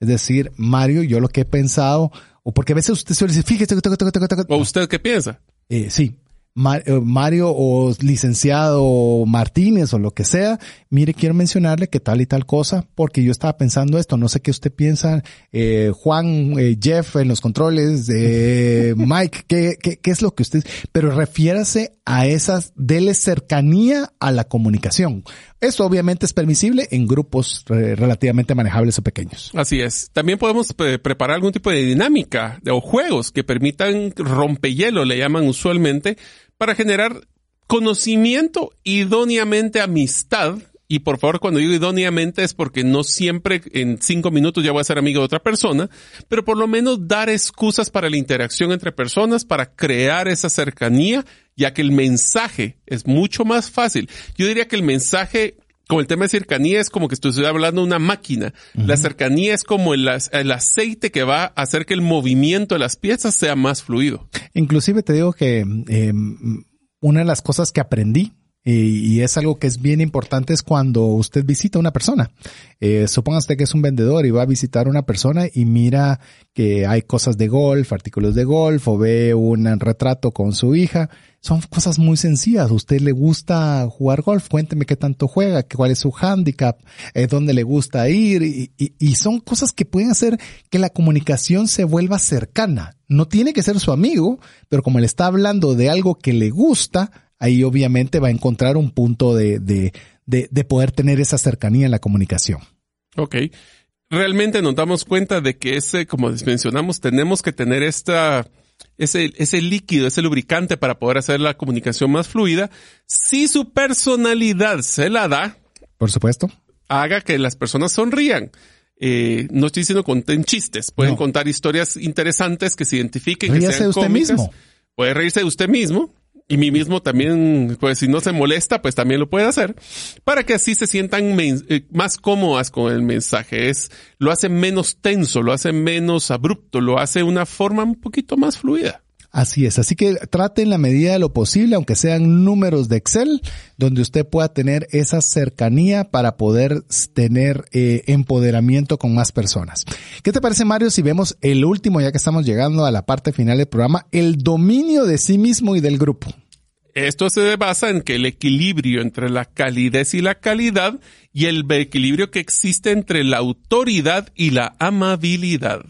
Es decir, Mario, yo lo que he pensado, o porque a veces usted suele decir, fíjese, toca. ¿O usted qué piensa? Eh, sí, Mario o licenciado Martínez o lo que sea, mire, quiero mencionarle que tal y tal cosa, porque yo estaba pensando esto, no sé qué usted piensa, eh, Juan, eh, Jeff en los controles, eh, Mike, ¿qué, qué, qué es lo que usted, pero refiérase a esas, dele cercanía a la comunicación. Esto obviamente es permisible en grupos eh, relativamente manejables o pequeños. Así es. También podemos pre- preparar algún tipo de dinámica de- o juegos que permitan rompehielo, le llaman usualmente, para generar conocimiento, idóneamente amistad Y por favor, cuando digo idóneamente es porque no siempre en cinco minutos ya voy a ser amigo de otra persona, pero por lo menos dar excusas para la interacción entre personas, para crear esa cercanía, ya que el mensaje es mucho más fácil. Yo diría que el mensaje como el tema de cercanía es como que estoy hablando de una máquina. La cercanía es como el, el, aceite que va a hacer que el movimiento de las piezas sea más fluido. Inclusive te digo que eh, una de las cosas que aprendí y, es algo que es bien importante es cuando usted visita a una persona. Eh, suponga usted que es un vendedor y va a visitar a una persona y mira que hay cosas de golf, artículos de golf o ve un retrato con su hija. Son cosas muy sencillas. usted le gusta jugar golf? Cuénteme qué tanto juega, cuál es su handicap, eh, dónde le gusta ir. Y, y son cosas que pueden hacer que la comunicación se vuelva cercana. No tiene que ser su amigo, pero como le está hablando de algo que le gusta, ahí obviamente va a encontrar un punto de, de, de, poder tener esa cercanía en la comunicación. Ok. Realmente nos damos cuenta de que ese, como mencionamos, tenemos que tener esta, ese, ese líquido, ese lubricante para poder hacer la comunicación más fluida. Si su personalidad se la da. Por supuesto. Haga que las personas sonrían. Eh, no estoy diciendo conten chistes, pueden contar historias interesantes que se identifiquen, que sean de usted mismo. Puede reírse de usted mismo y mí mismo también, pues si no se molesta, pues también lo puede hacer, para que así se sientan eh, más cómodas con el mensaje. Es, lo hace menos tenso, lo hace menos abrupto, lo hace una forma un poquito más fluida. Así es, así que trate en la medida de lo posible, aunque sean números de Excel, donde usted pueda tener esa cercanía para poder tener eh, empoderamiento con más personas. ¿Qué te parece, Mario, si vemos el último, ya que estamos llegando a la parte final del programa, el dominio de sí mismo y del grupo? Esto se basa en que el equilibrio entre la calidez y la calidad y el equilibrio que existe entre la autoridad y la amabilidad.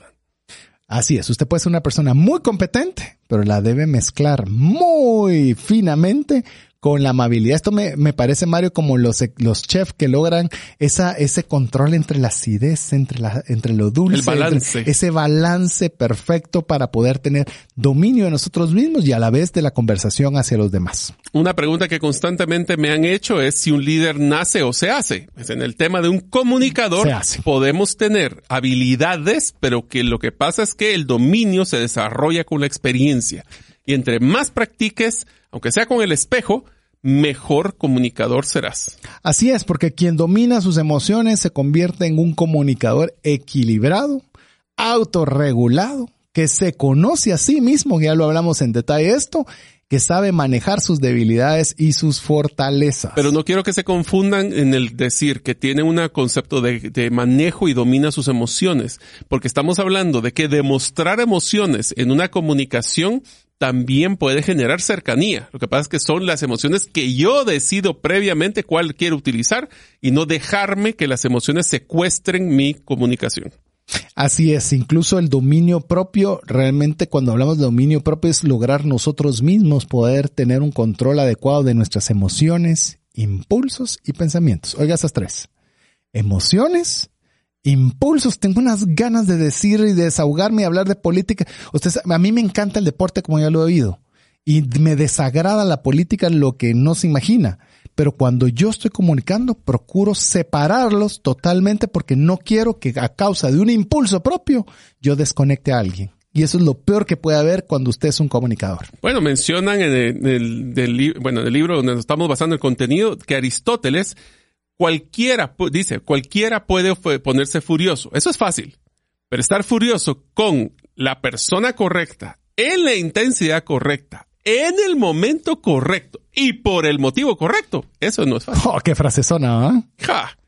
Así es, usted puede ser una persona muy competente, pero la debe mezclar muy finamente con la amabilidad. Esto me, me parece, Mario, como los, los chefs que logran esa, ese control entre la acidez, entre, la, entre lo dulce. El balance. ese balance perfecto para poder tener dominio de nosotros mismos y a la vez de la conversación hacia los demás. Una pregunta que constantemente me han hecho es si un líder nace o se hace. Pues en el tema de un comunicador podemos tener habilidades, pero que lo que pasa es que el dominio se desarrolla con la experiencia. Y entre más practiques, aunque sea con el espejo, mejor comunicador serás. Así es, porque quien domina sus emociones se convierte en un comunicador equilibrado, autorregulado, que se conoce a sí mismo, ya lo hablamos en detalle esto, que sabe manejar sus debilidades y sus fortalezas. Pero no quiero que se confundan en el decir que tiene un concepto de, de, manejo y domina sus emociones, porque estamos hablando de que demostrar emociones en una comunicación también puede generar cercanía. Lo que pasa es que son las emociones que yo decido previamente cuál quiero utilizar y no dejarme que las emociones secuestren mi comunicación. Así es, incluso el dominio propio, realmente cuando hablamos de dominio propio es lograr nosotros mismos poder tener un control adecuado de nuestras emociones, impulsos y pensamientos. Oiga esas tres. Emociones, impulsos, tengo unas ganas de decir y de desahogarme y hablar de política. Usted, a mí me encanta el deporte como ya lo he oído y me desagrada la política lo que no se imagina. Pero cuando yo estoy comunicando, procuro separarlos totalmente porque no quiero que a causa de un impulso propio yo desconecte a alguien. Y eso es lo peor que puede haber cuando usted es un comunicador. Bueno, mencionan en el, bueno, en el libro donde nos estamos basando el contenido que Aristóteles cualquiera, dice, cualquiera puede ponerse furioso. Eso es fácil. Pero estar furioso con la persona correcta, en la intensidad correcta, en el momento correcto y por el motivo correcto, eso no es fácil. Oh, qué frase zona, ¿eh? Ja.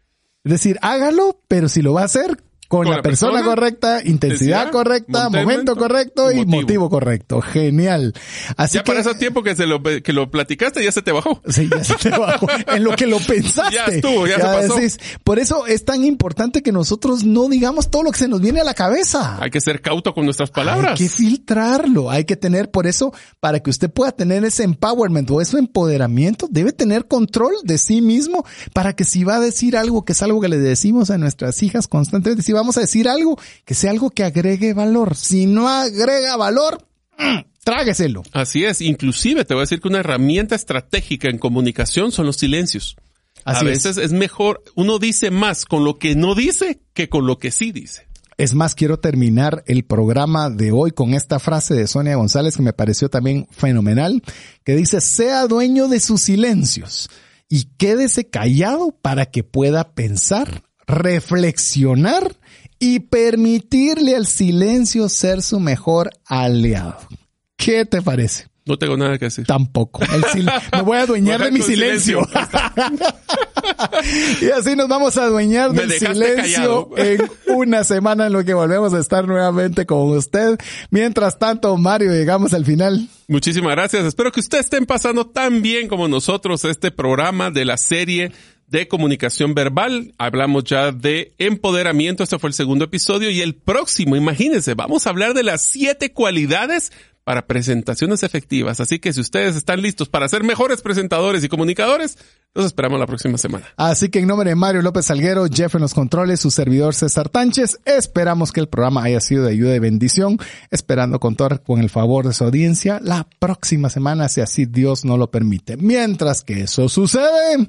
Es decir, hágalo, pero si lo va a hacer, con, la, persona, correcta, intensidad, correcta, momento, correcto y motivo. correcto. Genial. Así ya para ese tiempo que se lo que lo platicaste ya se te bajó. Sí, ya se te bajó. en lo que lo pensaste. Ya estuvo, ya, se pasó. por eso es tan importante que nosotros no digamos todo lo que se nos viene a la cabeza. Hay que ser cauto con nuestras palabras. Hay que filtrarlo, hay que tener por eso para que usted pueda tener ese empowerment o ese empoderamiento, debe tener control de sí mismo para que si va a decir algo que es algo que le decimos a nuestras hijas constantemente, si va vamos a decir algo, que sea algo que agregue valor. Si no agrega valor, mm, trágueselo. Así es. Inclusive te voy a decir que una herramienta estratégica en comunicación son los silencios. a veces es mejor, uno dice más con lo que no dice que con lo que sí dice. Es más, quiero terminar el programa de hoy con esta frase de Sonia González que me pareció también fenomenal, que dice, sea dueño de sus silencios y quédese callado para que pueda pensar, reflexionar y permitirle al silencio ser su mejor aliado. ¿Qué te parece? No tengo nada que decir. Tampoco. me voy a adueñar de mi silencio. y así nos vamos a adueñar del silencio en una semana en lo que volvemos a estar nuevamente con usted. Mientras tanto, Mario, llegamos al final. Muchísimas gracias. Espero que ustedes estén pasando tan bien como nosotros este programa de la serie de comunicación verbal. Hablamos ya de empoderamiento. Este fue el segundo episodio. Y el próximo, imagínense, vamos a hablar de las siete cualidades para presentaciones efectivas. Así que si ustedes están listos para ser mejores presentadores y comunicadores, los esperamos la próxima semana. Así que en nombre de Mario López Salguero, Jeff en los controles, su servidor César Tánchez, esperamos que el programa haya sido de ayuda y bendición, esperando contar con el favor de su audiencia la próxima semana, si así Dios no lo permite. Mientras que eso sucede,